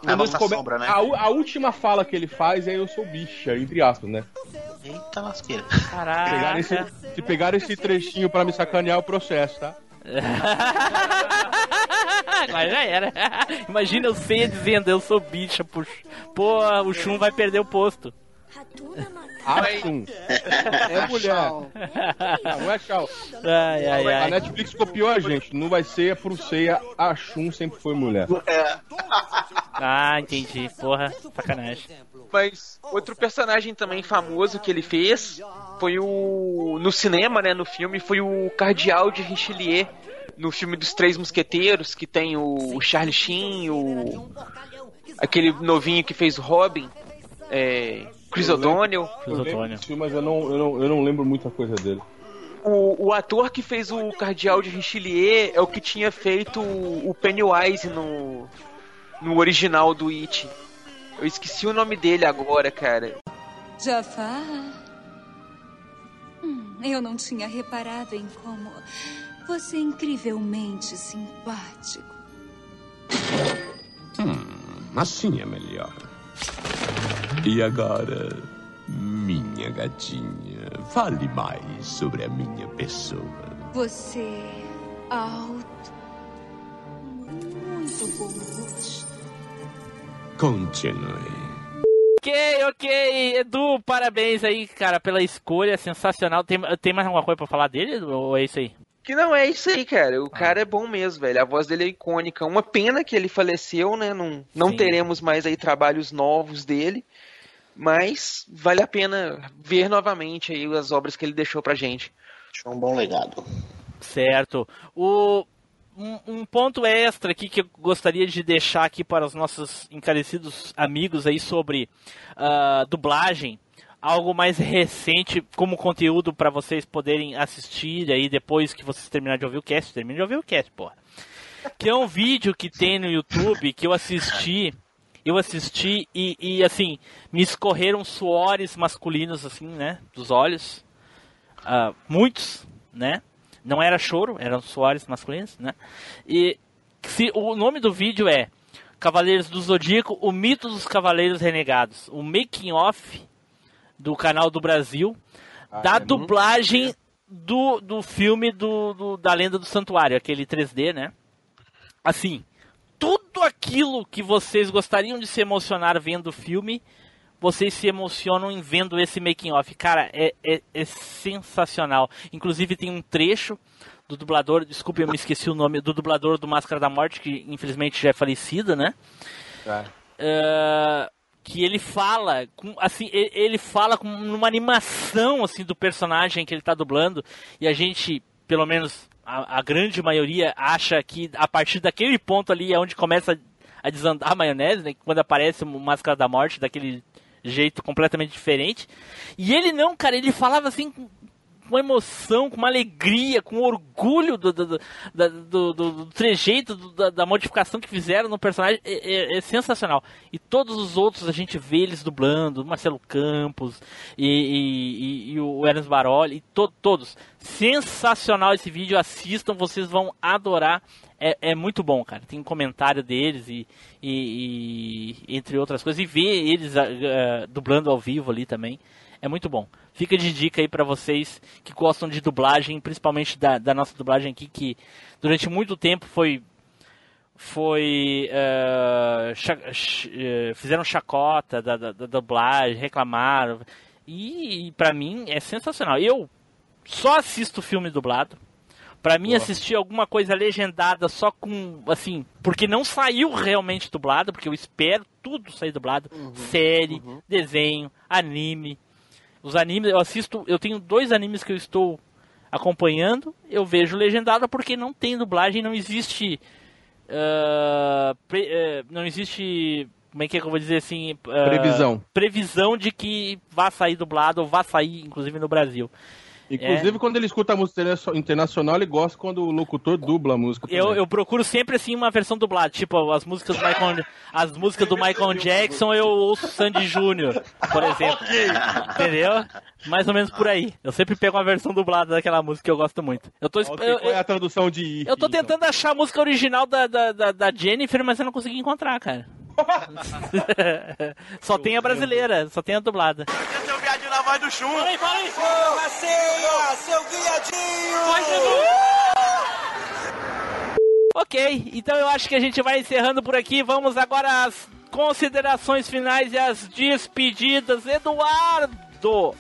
Quando eles come- a sombra, né? a, a última fala que ele faz é eu sou bicha, entre aspas, né? Eita lasqueira. Pegaram esse, Caraca. se pegaram esse trechinho pra me sacanear o processo, tá? [laughs] Agora já era. Imagina você dizendo eu sou bicha, puxa. Pô, o Shun vai perder o posto. Ashun. É mulher. Não, não é tchau. Ai, ai, A ai. Netflix copiou a gente. Não vai ser por ceia. A Shun sempre foi mulher. Ah, entendi. Porra, sacanagem. Mas outro personagem também famoso que ele fez foi o. No cinema, né? No filme, foi o Cardeal de Richelieu. No filme dos Três Mosqueteiros, que tem o, o Charlie Sheen, o. Aquele novinho que fez o Robin. É, Chris O'Donnell. Desse filme, mas eu não, eu, não, eu não lembro muita coisa dele. O, o ator que fez o Cardeal de Richelieu é o que tinha feito o, o Pennywise no, no original do It. Eu esqueci o nome dele agora, cara. Jafar? Hum, eu não tinha reparado em como você é incrivelmente simpático. Hum, assim é melhor. E agora, minha gatinha, fale mais sobre a minha pessoa. Você é alto, muito bom rosto. Continue. Ok, ok. Edu, parabéns aí, cara, pela escolha sensacional. Tem, tem mais alguma coisa pra falar dele? Ou é isso aí? Que não é isso aí, cara. O cara é bom mesmo, velho. A voz dele é icônica. Uma pena que ele faleceu, né? Não, não Sim. teremos mais aí trabalhos novos dele. Mas vale a pena ver novamente aí as obras que ele deixou pra gente. Deixou um bom legado. Certo. O, um, um ponto extra aqui que eu gostaria de deixar aqui para os nossos encarecidos amigos aí sobre ah, dublagem. Algo mais recente como conteúdo para vocês poderem assistir aí depois que vocês terminarem de ouvir o cast. Terminem de ouvir o cast, porra. que é um vídeo que tem no YouTube que eu assisti. Eu assisti e, e assim, me escorreram suores masculinos, assim, né? Dos olhos. Uh, muitos, né? Não era choro, eram suores masculinos, né? E se, o nome do vídeo é Cavaleiros do Zodíaco, o mito dos Cavaleiros Renegados. O making off do canal do Brasil, ah, da é dublagem do, do filme do, do, da Lenda do Santuário, aquele 3D, né? Assim, tudo aquilo que vocês gostariam de se emocionar vendo o filme, vocês se emocionam em vendo esse making off. Cara, é, é, é, sensacional. Inclusive tem um trecho do dublador, desculpe, eu me esqueci o nome, do dublador do Máscara da Morte, que infelizmente já é falecido, né? É. Uh, que ele fala, com, assim, ele fala com uma animação assim do personagem que ele está dublando e a gente, pelo menos a, a, grande maioria acha que a partir daquele ponto ali é onde começa a desandar a maionese, né? Quando aparece o Máscara da Morte daquele jeito completamente diferente. E ele não, cara, ele falava assim com emoção, com uma alegria, com orgulho do, do, do, do, trejeito, da, da, modificação que fizeram no personagem. É, é, é, sensacional. E todos os outros a gente vê eles dublando, Marcelo Campos e, e, e o Ernest Baroli, e to, todos. Sensacional esse vídeo, assistam, vocês vão adorar. É, é, muito bom, cara. Tem um comentário deles e, e, e entre outras coisas. E ver eles uh, dublando ao vivo ali também. É muito bom. Fica de dica aí para vocês que gostam de dublagem, principalmente da, da, nossa dublagem aqui, que durante muito tempo foi. Foi. Uh, fizeram chacota da, da, da, dublagem, reclamaram. E, e para mim é sensacional. Eu só assisto filme dublado. Para mim, Boa. assistir alguma coisa legendada só com. Assim, porque não saiu realmente dublado, porque eu espero tudo sair dublado. Uhum, série, uhum. desenho, anime. Os animes, eu assisto, eu tenho dois animes que eu estou acompanhando, eu vejo legendado porque não tem dublagem, não existe. Uh, pre, uh, não existe. Como é que, é que eu vou dizer assim? Uh, previsão. Previsão de que vá sair dublado ou vá sair, inclusive, no Brasil. Inclusive, é. quando ele escuta a música internacional, ele gosta quando o locutor dubla a música. Eu, eu procuro sempre assim uma versão dublada, tipo as músicas do Michael, as músicas do Michael Jackson, eu ouço Sandy Júnior, por exemplo. [laughs] Entendeu? Mais ou menos por aí. Eu sempre pego uma versão dublada daquela música que eu gosto muito. Eu tô Qual é a tradução de Eu tô tentando achar a música original da, da, da, da Jennifer, mas eu não consegui encontrar, cara. [laughs] só tem a brasileira, só tem a dublada. Seu viadinho na voz do chum. Fala aí, fala aí. Ô, seu viadinho. Ok, então eu acho que a gente vai encerrando por aqui. Vamos agora às considerações finais e às despedidas. Eduardo!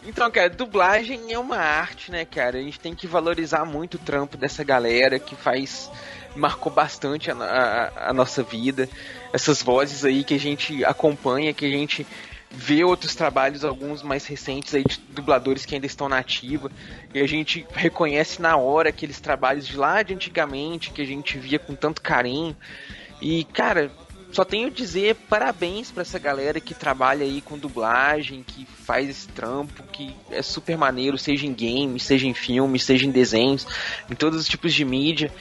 Então, cara, dublagem é uma arte, né, cara? A gente tem que valorizar muito o trampo dessa galera que faz. Marcou bastante a, a, a nossa vida. Essas vozes aí que a gente acompanha, que a gente vê outros trabalhos, alguns mais recentes aí de dubladores que ainda estão na ativa, e a gente reconhece na hora aqueles trabalhos de lá de antigamente que a gente via com tanto carinho. E, cara, só tenho dizer parabéns para essa galera que trabalha aí com dublagem, que faz esse trampo, que é super maneiro, seja em games, seja em filmes, seja em desenhos, em todos os tipos de mídia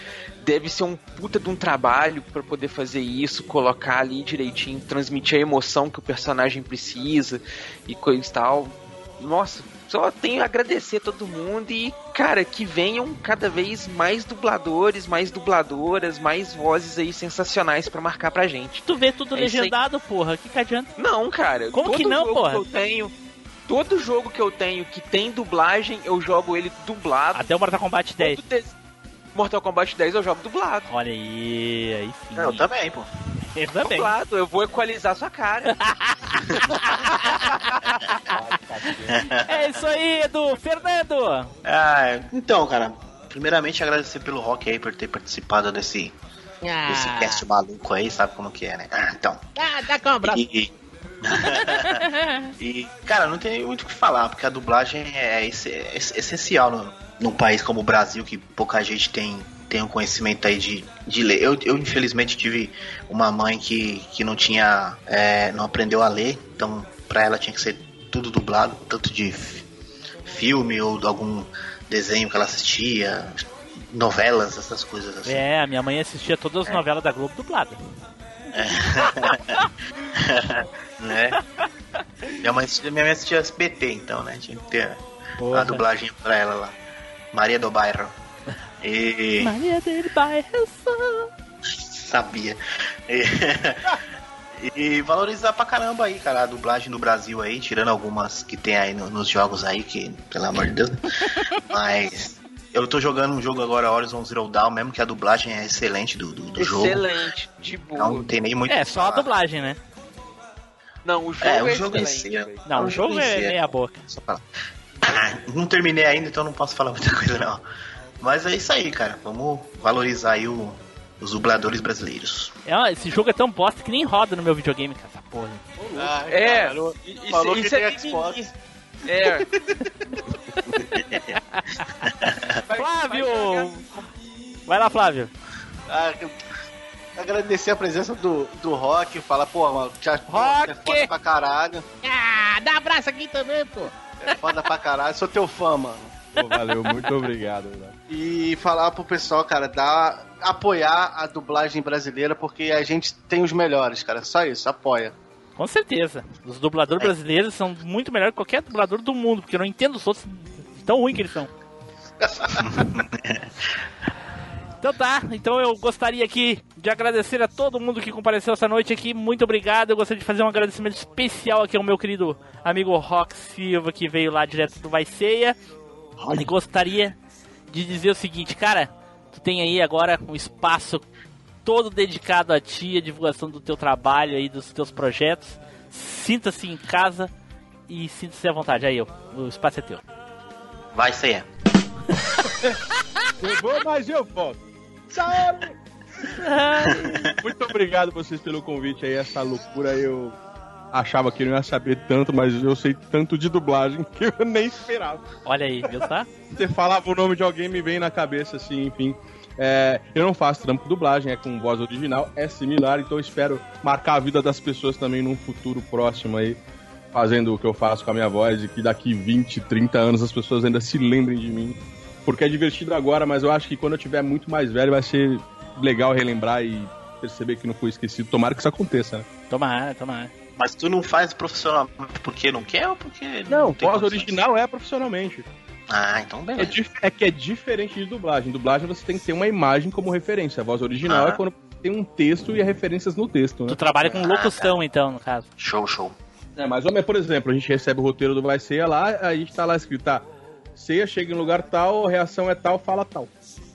deve ser um puta de um trabalho para poder fazer isso, colocar ali direitinho, transmitir a emoção que o personagem precisa e coisa e tal. Nossa, só tenho a agradecer todo mundo e, cara, que venham cada vez mais dubladores, mais dubladoras, mais vozes aí sensacionais para marcar pra gente. Tu vê tudo é legendado, porra, que que adianta? Não, cara. Como que não, porra? Que eu tenho, todo jogo que eu tenho que tem dublagem, eu jogo ele dublado. Até o Mortal Kombat 10. Mortal Kombat 10 eu jogo dublado. Olha aí, aí sim. Eu também, pô. Eu também. Dublado, eu vou equalizar sua cara. [laughs] é isso aí, Edu. Fernando! Ah, então, cara, primeiramente agradecer pelo Rock aí por ter participado desse, ah. desse cast maluco aí, sabe como que é, né? Ah, então. Ah, dá com um abraço. E, e, [laughs] cara, não tem muito o que falar, porque a dublagem é, é, é essencial no, num país como o Brasil, que pouca gente tem, tem um conhecimento aí de, de ler. Eu, eu, infelizmente, tive uma mãe que, que não tinha. É, não aprendeu a ler, então pra ela tinha que ser tudo dublado, tanto de filme ou de algum desenho que ela assistia, novelas, essas coisas assim. É, a minha mãe assistia todas as novelas da Globo dubladas. [laughs] né? Minha mãe, assistia- minha mãe assistia SBT, então, né? Tinha que ter Porra. a dublagem pra ela lá. Maria do Bairro. E. [laughs] Maria del Bairro. Sabia. E, [laughs] e valorizar pra caramba aí, cara, a dublagem do Brasil aí, tirando algumas que tem aí no- nos jogos aí, que, pelo amor de Deus. [laughs] Mas eu tô jogando um jogo agora, Horizon Zero Dawn, mesmo que a dublagem é excelente do, do, do jogo. Excelente, de boa. Não tem nem muito. É, só a dublagem, né? Não, o jogo É, é, o jogo em excelente. si. é- velho. Não, o jogo em é si meia boca. Só falar. Ah, Não terminei ainda, então não posso falar muita coisa não. Mas é isso aí, cara. Vamos valorizar aí o- os dubladores brasileiros. É, esse jogo é tão bosta que nem roda no meu videogame, cara. Essa porra. Ah, É, cara, isso- falou que isso tem é Xbox. mimimi. É. Flávio! Vai lá, Flávio. Ah, agradecer a presença do, do Rock, falar, pô, mano, já, Rock! é pra caralho. Ah, dá abraço aqui também, pô. É foda pra caralho, sou teu fã, mano. Pô, valeu, muito obrigado. E falar pro pessoal, cara, dar, apoiar a dublagem brasileira, porque a gente tem os melhores, cara. Só isso, apoia. Com certeza. Os dubladores brasileiros são muito melhores que qualquer dublador do mundo, porque eu não entendo os outros tão ruim que eles são. [laughs] Então tá, então eu gostaria aqui de agradecer a todo mundo que compareceu essa noite aqui. Muito obrigado. Eu gostaria de fazer um agradecimento especial aqui ao meu querido amigo Rock Silva, que veio lá direto do Vai Ceia. E gostaria de dizer o seguinte, cara, tu tem aí agora um espaço todo dedicado a ti, a divulgação do teu trabalho aí, dos teus projetos. Sinta-se em casa e sinta-se à vontade. Aí, o espaço é teu. Vai ser. [laughs] Eu vou, mas eu volto. [laughs] Muito obrigado vocês pelo convite aí, essa loucura. Eu achava que eu não ia saber tanto, mas eu sei tanto de dublagem que eu nem esperava. Olha aí, viu, tá? Você falava o nome de alguém, me vem na cabeça, assim, enfim. É, eu não faço trampo de dublagem, é com voz original, é similar, então eu espero marcar a vida das pessoas também num futuro próximo aí, fazendo o que eu faço com a minha voz, e que daqui 20, 30 anos as pessoas ainda se lembrem de mim. Porque é divertido agora, mas eu acho que quando eu tiver muito mais velho vai ser legal relembrar e perceber que não foi esquecido. Tomara que isso aconteça, né? Tomara, tomara. Mas tu não faz profissionalmente porque não quer ou porque Não, tem voz original é profissionalmente. Ah, então É, beleza. dif- é que é diferente de dublagem. Dublagem você tem que ter uma imagem como referência. A voz original Ah. é quando tem um texto e as referências no texto, né? Tu trabalha com locução, então, no caso. Show, show. É, mas homem, por exemplo, a gente recebe o roteiro do Vai Ceia lá, a gente tá lá escrito, tá, ceia chega em lugar tal, a reação é tal, fala tal.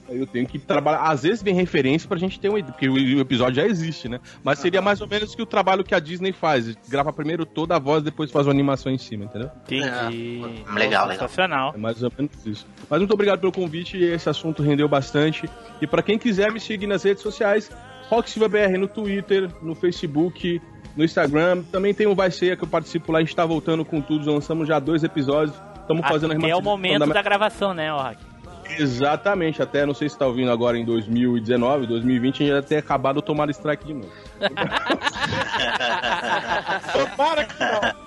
Aí eu tenho que trabalhar. Às vezes vem referência pra gente ter uma ideia, porque o episódio já existe, né? Mas seria mais ou menos que o trabalho que a Disney faz. Grava primeiro toda a voz, depois faz uma animação em cima, entendeu? Entendi. Legal, legal. Sensacional. É mais ou menos isso. Mas muito obrigado pelo convite, esse assunto rendeu bastante. E pra quem quiser me seguir nas redes sociais, Rock Silva BR no Twitter, no Facebook, no Instagram. Também tem o Vai Ser que eu participo lá, a gente tá voltando com tudo, lançamos já dois episódios. Estamos fazendo a é o momento da- da gravação, né, Rock? Exatamente, até não sei se tá ouvindo agora em 2019, 2020, a gente já ter acabado o tomar strike de novo. [laughs] Para que não.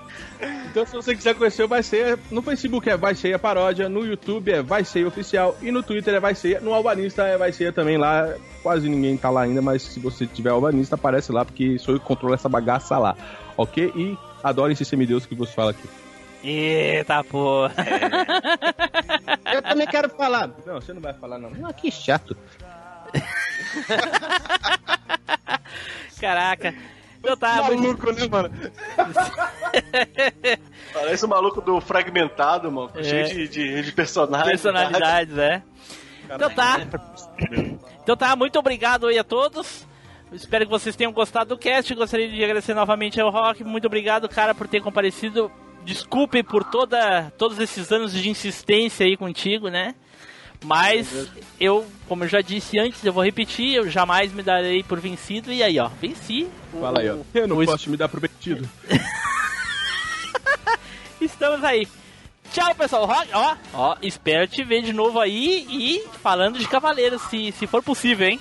Então, se você quiser conhecer o Vai Ser, no Facebook é Vai Ser a Paródia, no YouTube é Vai Ser Oficial e no Twitter é Vai Ser, no Albanista é Vai Ser também lá. Quase ninguém tá lá ainda, mas se você tiver Albanista, aparece lá, porque sou eu que controlo essa bagaça lá, ok? E adore esse semideus que você fala aqui. Eita porra. Eu também quero falar. Não, você não vai falar não. Ah, que chato. Caraca. Tá, muito- Maluco, né, mano? Parece o maluco do Fragmentado, mano. É. Cheio de, de, de personagens. personalidades, é. Então tá. Então tá, muito obrigado aí a todos. Espero que vocês tenham gostado do cast. Gostaria de agradecer novamente ao Rock. Muito obrigado, cara, por ter comparecido. Desculpe por toda, todos esses anos de insistência aí contigo, né? Mas eu, como eu já disse antes, eu vou repetir, eu jamais me darei por vencido. E aí, ó, venci. Fala aí, ó. Eu não O- posso me dar prometido. [laughs] Estamos aí. Tchau, pessoal. Ó, ó, espero te ver de novo aí e falando de Cavaleiros, se, se for possível, hein?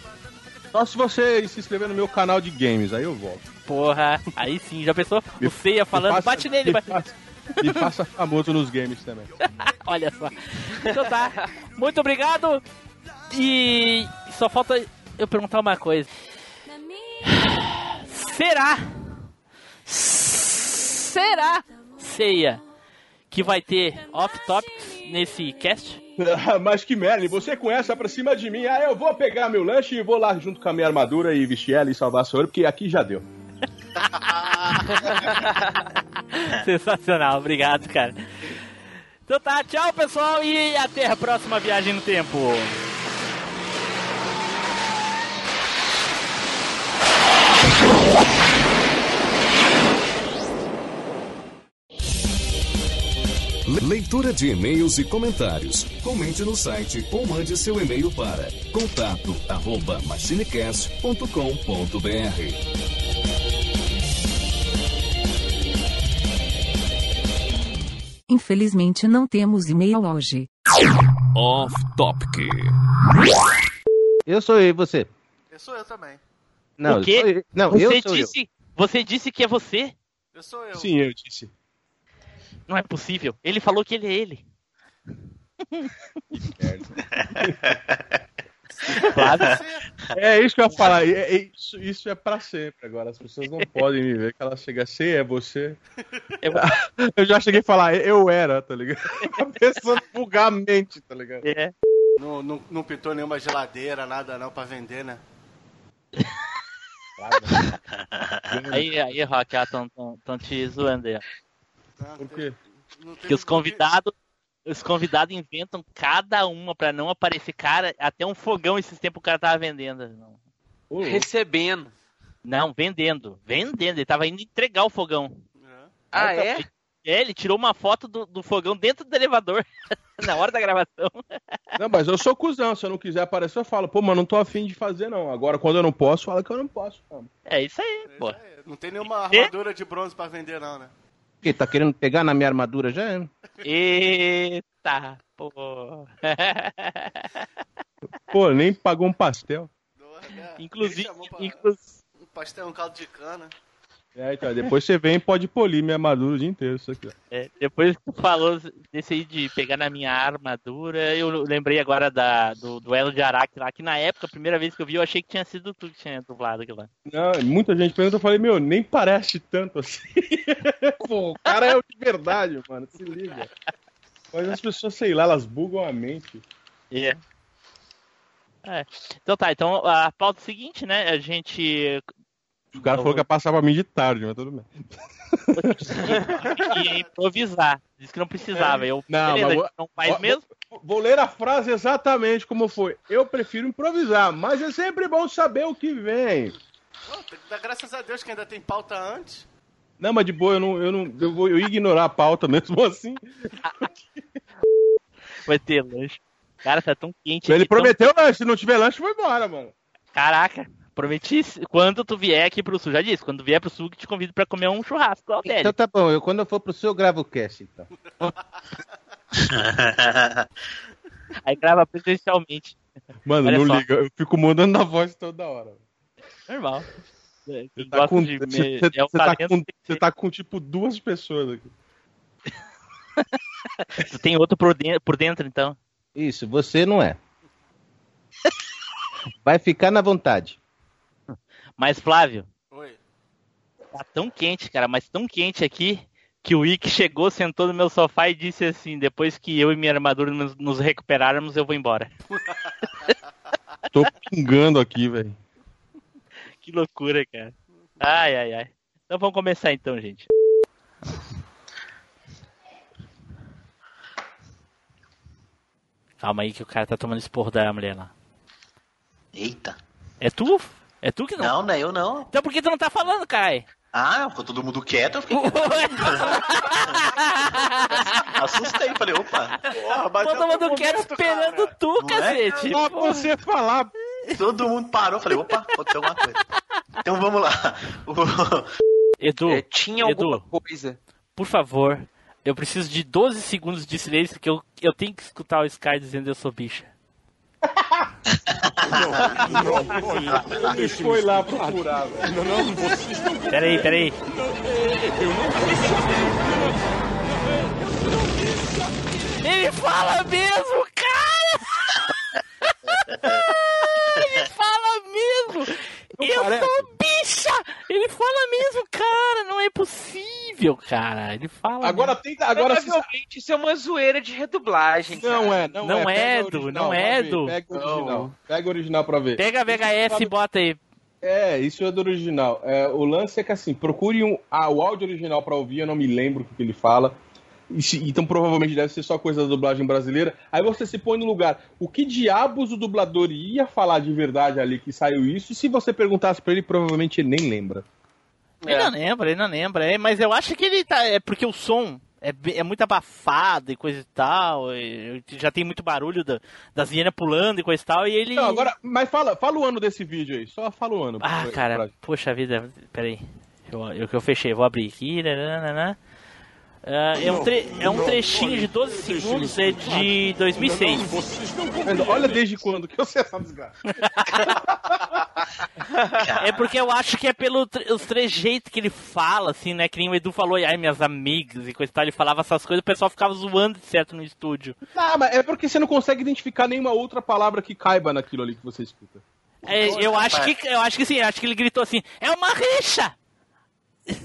Só se você se inscrever no meu canal de games, aí eu volto. Porra, aí sim, já pensou? O Ceia falando, bate nele, bate... Me faça famoso nos games também. [laughs] Olha só. Então tá. Muito obrigado E só falta eu perguntar uma coisa. Será? Será, Ceia, que vai ter off-topics nesse cast? [laughs] Mas que merda, você com essa pra cima de mim. Ah, eu vou pegar meu lanche e vou lá junto com a minha armadura e vestir ela e salvar a senhora, porque aqui já deu. [laughs] [laughs] Sensacional, obrigado, cara. Então tá, tchau pessoal e até a próxima viagem no tempo. Leitura de e-mails e comentários. Comente no site ou mande seu e-mail para contato Infelizmente não temos e-mail hoje. Off Topic. Eu sou eu e você. Eu sou eu também. Não, o quê? eu sou eu. Não, você eu sou disse, Você disse que é você? Eu sou eu. Sim, eu disse. Não é possível. Ele falou que ele é ele. [laughs] [laughs] É isso que eu ia falar. é- é isso, isso é pra sempre agora. As pessoas não podem me ver que ela chega a ser, é você. [laughs] Eu já cheguei a falar, eu era, tá ligado? [laughs] Pensando vulgarmente, tá ligado? É. Não, não, não pintou nenhuma geladeira, nada não pra vender, né? [laughs] Aí, aí, Rock, estão tão, tão te zoando aí. ó. Por quê? Que os convidados. Os convidados inventam cada uma pra não aparecer. Cara, até um fogão esses tempos o cara tava vendendo. Não. Recebendo. Não, vendendo. Vendendo. Ele tava indo entregar o fogão. Ah, é? É, ele tirou uma foto do, do fogão dentro do elevador. [laughs] na hora da gravação. Não, mas eu sou cuzão. Se eu não quiser aparecer, eu falo, pô, mas não tô afim de fazer, não. Agora, quando eu não posso, fala que eu não posso. Não. É isso aí, pô. Não tem nenhuma armadura de bronze pra vender, não, né? Que tá querendo pegar na minha armadura já? é? Eita, pô. [laughs] Pô, nem pagou um pastel. Inclusive, Um pastel, um caldo de cana. É, então, depois você vem e pode polir minha armadura o dia inteiro, isso aqui. É, depois que tu falou desse aí de pegar na minha armadura, eu lembrei agora da, do duelo de Araque lá, que na época, a primeira vez que eu vi, eu achei que tinha sido tu que tinha dublado aquilo lá. Não, muita gente pergunta, eu falei, meu, nem parece tanto assim. [laughs] Pô, o cara é o de verdade, mano, se liga. Mas as pessoas, sei lá, elas bugam a mente. É. É. Então tá, então a pauta é seguinte, né? A gente O cara falou que ia passar pra mim de tarde, mas tudo bem. ia [laughs] improvisar. Disse que não precisava. Eu, Não, beleza, vou- não faz vou- mesmo? Vou ler a frase exatamente como foi. Eu prefiro improvisar, mas é sempre bom saber o que vem. Dar graças a Deus que ainda tem pauta antes. Não, mas de boa, eu não, eu não, eu vou eu ignorar a pauta mesmo assim. [laughs] Vai ter lanche. Cara, tá tão quente. Ele aqui, tão- prometeu lanche, se não tiver lanche, foi embora, mano. Caraca, prometi quando tu vier aqui pro sul. Já disse, quando vier pro sul, que te convido pra comer um churrasco lá dele. Então tá bom, eu, quando eu for pro sul, eu gravo o cast, então. [laughs] Aí grava presencialmente. Mano, Olha não só. liga, eu fico mudando a voz toda hora. Normal. É, Você tá, com, de você, é você tá com, você tá com, tipo duas pessoas aqui. [laughs] Tu tem outro por dentro, por dentro então. Isso, você não é. Vai ficar na vontade. Mas, Flávio. Oi. Tá tão quente, cara, mas tão quente aqui que o Ick chegou, sentou no meu sofá e disse assim: depois que eu e minha armadura nos, nos recuperarmos, eu vou embora. [laughs] Tô pingando aqui, velho. Que loucura, cara. Ai, ai, ai. Então vamos começar então, gente. Calma aí que o cara tá tomando esporro da mulher lá. Eita. É tu? É tu que não? Não, não é eu não. Então por que tu não tá falando, cara? Ah, ficou todo mundo quieto, eu fiquei quieto. [laughs] [laughs] Assustei, falei, opa. Todo mundo quer esperando tu, Não é? cacete. Só Pô. você falar. Todo mundo parou, falei, opa, pode ter alguma coisa. Então vamos lá. Edu, É, tinha Edu, alguma coisa. por favor, eu preciso de 12 segundos de silêncio que eu, eu tenho que escutar o Sky dizendo eu sou bicha não, não, não. ele foi lá procurar. Não, não, vocês não. Peraí, peraí. Eu não Ele fala mesmo, cara! [laughs] ele fala mesmo! Eu parece. Ele fala mesmo, cara, não é possível, cara. Ele fala. Agora mesmo. tenta. Agora Provavelmente isso é uma zoeira de redublagem. Não é, não, não é. é do, original, não é do. Pega o original. Não. Pega o original pra ver. Pega a é VHS e bota aí. É, isso é do original. É, o lance é que assim, procure um, ah, o áudio original para ouvir, eu não me lembro o que ele fala. Então provavelmente deve ser só coisa da dublagem brasileira. Aí você se põe no lugar. O que diabos o dublador ia falar de verdade ali que saiu isso? E se você perguntasse pra ele, provavelmente ele nem lembra. Ele não lembra, ele não lembra. É, mas eu acho que ele tá. É porque o som é, é muito abafado e coisa e tal. e já tem muito barulho da, das hienas pulando e coisa e tal. E ele. Não, agora, mas fala, fala o ano desse vídeo aí. Só fala o ano. Ah, pra- cara, pra- poxa vida, peraí. Eu, eu que eu fechei, vou abrir aqui. nananana. Ah, é, um tre- é um trechinho de 12 segundos, é de 2006. Olha desde quando que eu sei essa desgraça. É porque eu acho que é pelos trejeitos que ele fala, assim, né? Que nem o Edu falou, ai, minhas amigas e coisa e tal. Ele falava essas coisas, o pessoal ficava zoando certo no estúdio. Não, mas é porque você não consegue identificar nenhuma outra palavra que caiba naquilo ali que você escuta. É, eu acho que eu acho que sim, acho que ele gritou assim, é uma rixa!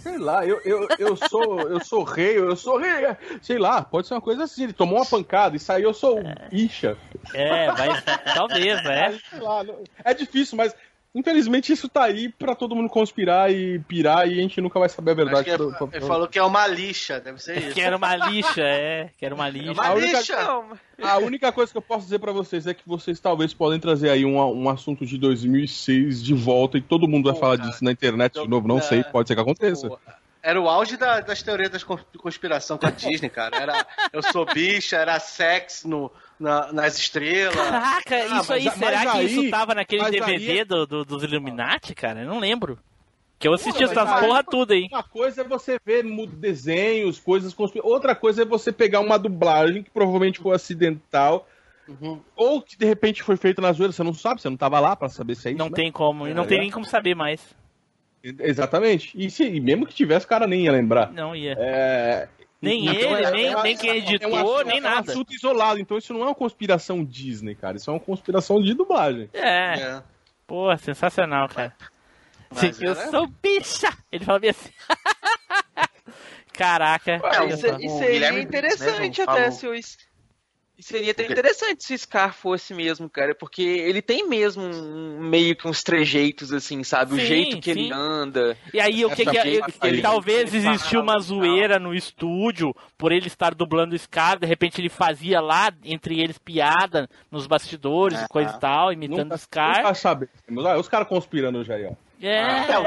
Sei lá, eu, eu, eu sou eu sou rei, eu sou rei. Sei lá, pode ser uma coisa assim. Ele tomou uma pancada e saiu, eu sou Isha. É, mas talvez, é. Sei lá, é difícil, mas infelizmente isso tá aí pra todo mundo conspirar e pirar e a gente nunca vai saber a verdade. que ele, falou que é uma lixa, deve ser isso. Que era uma lixa, é. Que era uma lixa. Uma A única- lixa! A única coisa que eu posso dizer pra vocês é que vocês talvez podem trazer aí um, um assunto de 2006 de volta e todo mundo vai falar disso na internet de novo. Não É. sei, pode ser que aconteça. Era o auge da- das teorias de conspiração com a Disney, cara. Era eu sou bicha, era sexo no, na- nas estrelas. Caraca, Ah, isso aí, mas- será mas que aí- isso tava naquele DVD aí- do, do- dos Illuminati, cara? Eu não lembro. Que eu assisti essas porra tudo aí. Uma coisa é você ver desenhos, coisas conspira... Outra coisa é você pegar uma dublagem que provavelmente foi acidental. Ou que de repente foi feita na zoeira, você não sabe, você não tava lá pra saber se é isso. Não né? tem como, e não É. tem nem como saber mais. Exatamente. E, se, e mesmo que tivesse, o cara nem ia lembrar. Não ia. É, Nem então ele, é- nem, é nem quem é um editou, assunto- nem É um nada. assunto isolado, então isso não é uma conspiração Disney, cara. Isso é uma conspiração de dublagem. É. Pô, sensacional, cara. Mas Sim, eu era- sou bicha! Ele fala bem assim. [laughs] Caraca. Ué, isso, só. isso seria interessante até se o. E seria até interessante se o Scar fosse mesmo, cara, porque ele tem mesmo um, meio que uns trejeitos, assim, sabe? o Sim, jeito que ele sim. anda. E aí, o que, que, que ele- talvez ele existiu fala uma e tal. zoeira no estúdio por ele estar dublando o Scar, de repente ele fazia lá entre eles piada nos bastidores e coisa e tal, imitando o Scar. Nunca sabemos. Ah, Os caras conspirando já aí, ó. É. É, o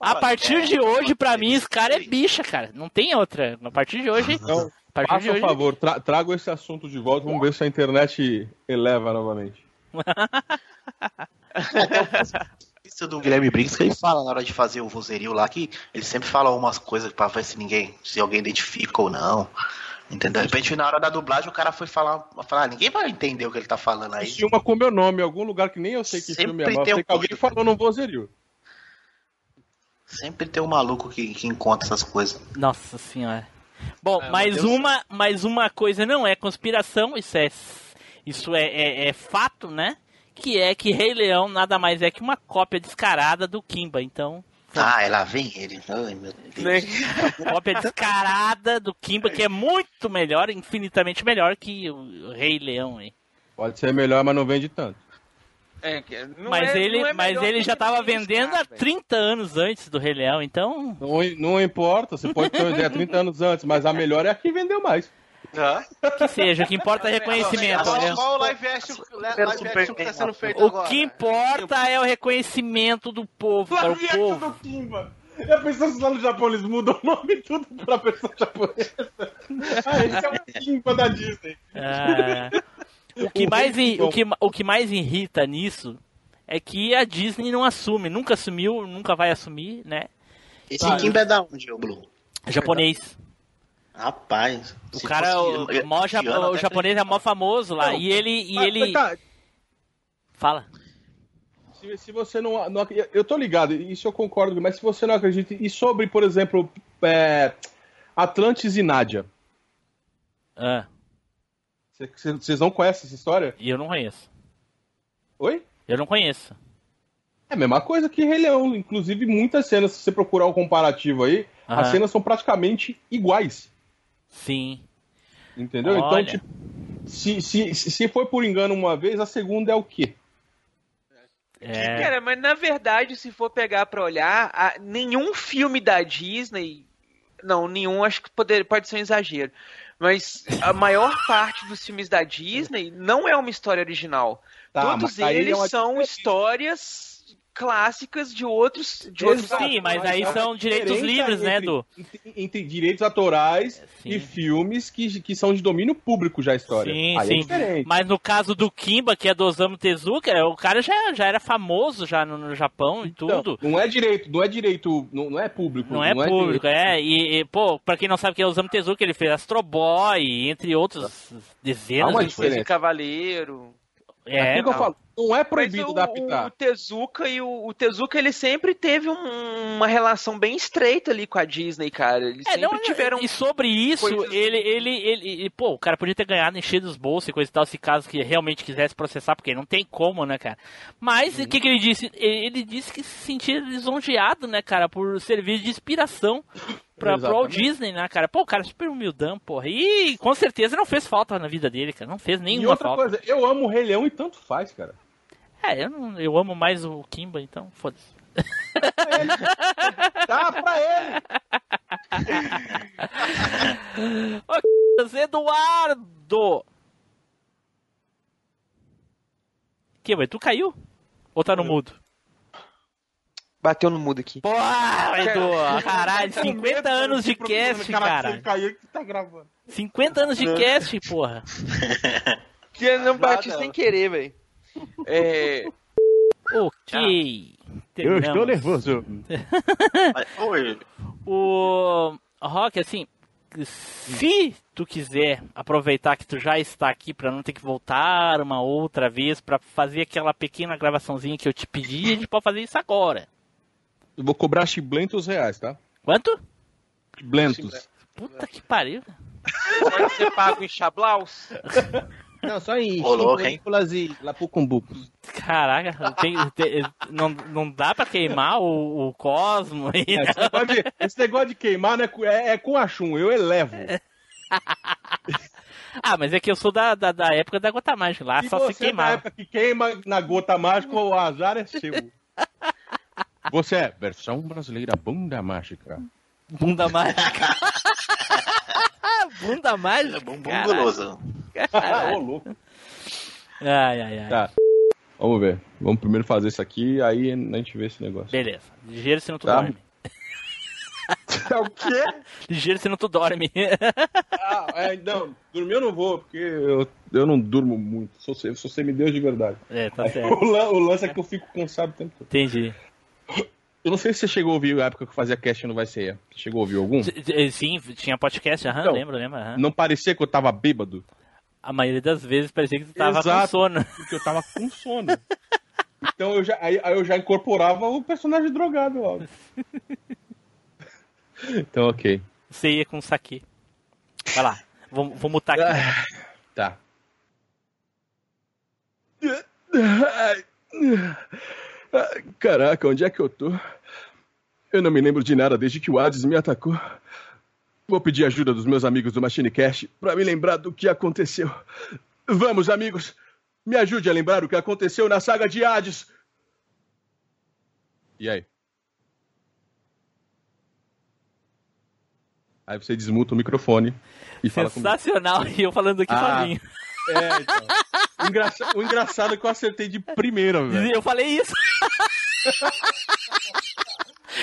A partir é, de hoje, pra mim, esse cara é bicha, cara. Não tem outra. A partir de hoje. Então, de faça hoje. favor, tra traga esse assunto de volta, vamos ver se a internet eleva novamente. Isso do Guilherme Briggs que ele fala na hora de fazer o vozerio lá, que ele sempre fala umas coisas pra ver se ninguém, se alguém identifica ou não. Entendeu? De repente, na hora da dublagem, o cara foi falar, falar ah, ninguém vai entender o que ele tá falando aí. Tinha uma com meu nome em algum lugar que nem eu sei que Sempre filme é, mas eu tem sei um que alguém falou no vozerio. Sempre tem um maluco que, que encontra essas coisas. Nossa senhora. Bom, É, mais Deus. uma, mais uma coisa não é conspiração, isso é, isso é, é, é fato, né? Que é que Rei Leão nada mais é que uma cópia descarada do Kimba. Então, Ah, lá vem ele. Ai, meu Deus. cópia descarada do Kimba, que é muito melhor, infinitamente melhor que o Rei Leão aí. Pode ser melhor, mas não vende tanto. É, mas é- ele, não é mas ele já o tava Scar, vendendo há 30 anos antes do Rei Leão, então. Não, não importa, você pode ter uma ideia 30 anos antes, mas a melhor é a que vendeu mais. Que seja, o que importa é reconhecimento. Qual, qual o live action, live action que tá sendo feito O agora? que importa é o reconhecimento do povo, para o Live action povo. do Kimba. E a pessoa lá no Japão, eles mudam o nome e tudo pra pessoa japonesa. [laughs] Ah, esse é o Kimba da Disney. Ah, o, que mais, o, que, o que mais irrita nisso é que a Disney não assume, nunca assumiu, nunca vai assumir, né? Esse Kimba é da onde, ô Blue? Japonês. Rapaz. O cara, fosse o, jap- ano, o japonês é mó famoso lá. Não, e ele. E mas- ele... mas tá, Fala. Se, se você não, não. Eu tô ligado, isso eu concordo, mas se você não acredita. E sobre, por exemplo, é, Atlantis e Nádia? Ah, Vocês não conhecem essa história? e eu não conheço. Oi? Eu não conheço. É a mesma coisa que Rei Leão. Inclusive, muitas cenas, se você procurar o comparativo aí, Aham. as cenas são praticamente iguais. Sim. Entendeu? Olha. Então, tipo, se, se, se se foi por engano uma vez, a segunda é o quê? É. Cara, mas na verdade, se for pegar pra olhar, a- nenhum filme da Disney. Não, nenhum acho que poder, pode ser um exagero. Mas a maior parte dos filmes da Disney não é uma história original. Tá, Todos aí eles é são histórias clássicas de outros. De outros Sim, mas aí é são direitos livres, né, entre- Edu? Entre, entre direitos autorais e filmes que, que são de domínio público já a história. Sim, Aí é sim. diferente. Mas no caso do Kimba, que é do Osamu Tezuka, o cara já, já era famoso já no, no Japão e Então, tudo. não é direito, não é direito, não, não é público. Não é público, direito. é. E, e, pô, pra quem não sabe quem é o Osamu Tezuka, ele fez Astro Boy, entre outros dezenas Há uma de coisas. Cavaleiro. É, Aquilo que eu não. falo, não é proibido o, adaptar. o Tezuka e o, o Tezuka ele sempre teve um- uma relação bem estreita ali com a Disney, cara. Eles É, sempre não, tiveram E sobre isso, coisas- ele, ele, ele, ele- Pô, o cara podia ter ganhado, enchido os bolsos e coisa e tal, se caso que realmente quisesse processar, porque não tem como, né, cara? Mas o que, que ele disse? Ele, ele disse que se sentia lisonjeado, né, cara, por servir de inspiração pra, pro Walt. Disney, né, cara? Pô, o cara é super humildão, porra. E com certeza não fez falta na vida dele, cara. Não fez E nenhuma outra falta. coisa, eu amo o Rei Leão e tanto faz, cara. É, eu, não, eu amo mais o Kimba, então foda-se. [laughs] Tá pra ele! [laughs] Ô, Eduardo! Que, mas tu caiu? Ou tá no mudo? Bateu no mudo aqui. Porra, Edu! Caralho, 50 anos de cast, cara. caiu que tá gravando. 50 anos de cast, porra. [laughs] Que não bati sem querer, velho. É. Ok. Eu estou nervoso. Oi. [laughs] O Rock, assim, se tu quiser aproveitar que tu já está aqui pra não ter que voltar uma outra vez pra fazer aquela pequena gravaçãozinha que eu te pedi, a gente pode fazer isso agora. Eu vou cobrar chiblentos reais, tá? Quanto? Chiblentos. Puta que pariu. Pode ser pago em Chablaus? [laughs] Não, só em estímulas e lapucumbucos. Caraca, tem- tem- não, não dá pra queimar o, o Cosmo aí, né? Esse negócio de, esse negócio de queimar né, é, é com a chum, eu elevo. [laughs] Ah, mas é que eu sou da, da, da época da gota mágica lá, Se só você se na queimar. época que queima na gota mágica, o azar é seu. [laughs] Você é versão brasileira bunda mágica. Bunda mágica. [laughs] Bunda mágica. Bumbum caralho. guloso. Ô, louco. Ai, ai, ai. Tá. Vamos ver. Vamos primeiro fazer isso aqui, aí a gente vê esse negócio. Beleza. Ligeiro senão tu Tá. dorme. [laughs] É o quê? Ligeiro senão tu dorme. Ah, é, não, dormir eu não vou, porque eu, eu não durmo muito. Sou, se- sou semideus de verdade. É, tá Aí certo. O, o lance é que eu fico cansado o tempo todo. Entendi. Eu não sei se você chegou a ouvir a época que eu fazia cast no Vai Ceia. Você chegou a ouvir algum? Eh, Sim, tinha podcast, aham, Então, lembro, lembro. aham. Não parecia que eu tava bêbado? A maioria das vezes parecia que tu tava com Exato, sono. Porque eu tava com sono. Então eu já, aí, aí eu já incorporava o personagem drogado logo. Então, ok. Você ia com saque. Vai lá, vou, vou mutar aqui. Tá. Caraca, onde é que eu tô? Eu não me lembro de nada desde que o Hades me atacou. Vou pedir ajuda dos meus amigos do Machine Cash pra me lembrar do que aconteceu. Vamos, amigos, me ajude a lembrar o que aconteceu na saga de Hades. E aí? Aí você desmuta o microfone e fala comigo. Sensacional, e eu falando aqui Ah, sozinho. É, então. O, engraça- o engraçado é que eu acertei de primeira, velho. Eu falei isso.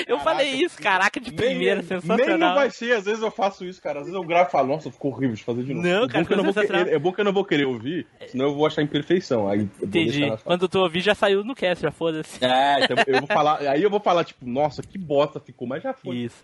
eu falei isso, caraca, de primeira, nem, sensacional. Nem não vai ser, às vezes eu faço isso, cara. Às vezes eu gravo e falo, nossa, ficou horrível de fazer de novo. Não, é, cara, bom não querer, é bom que eu não vou querer ouvir, senão eu vou achar imperfeição. Aí Entendi. Quando tu ouvir, já saiu no cast, já foda-se. É, então eu vou falar, aí eu vou falar, tipo, nossa, que bosta ficou, mas já foi. Isso.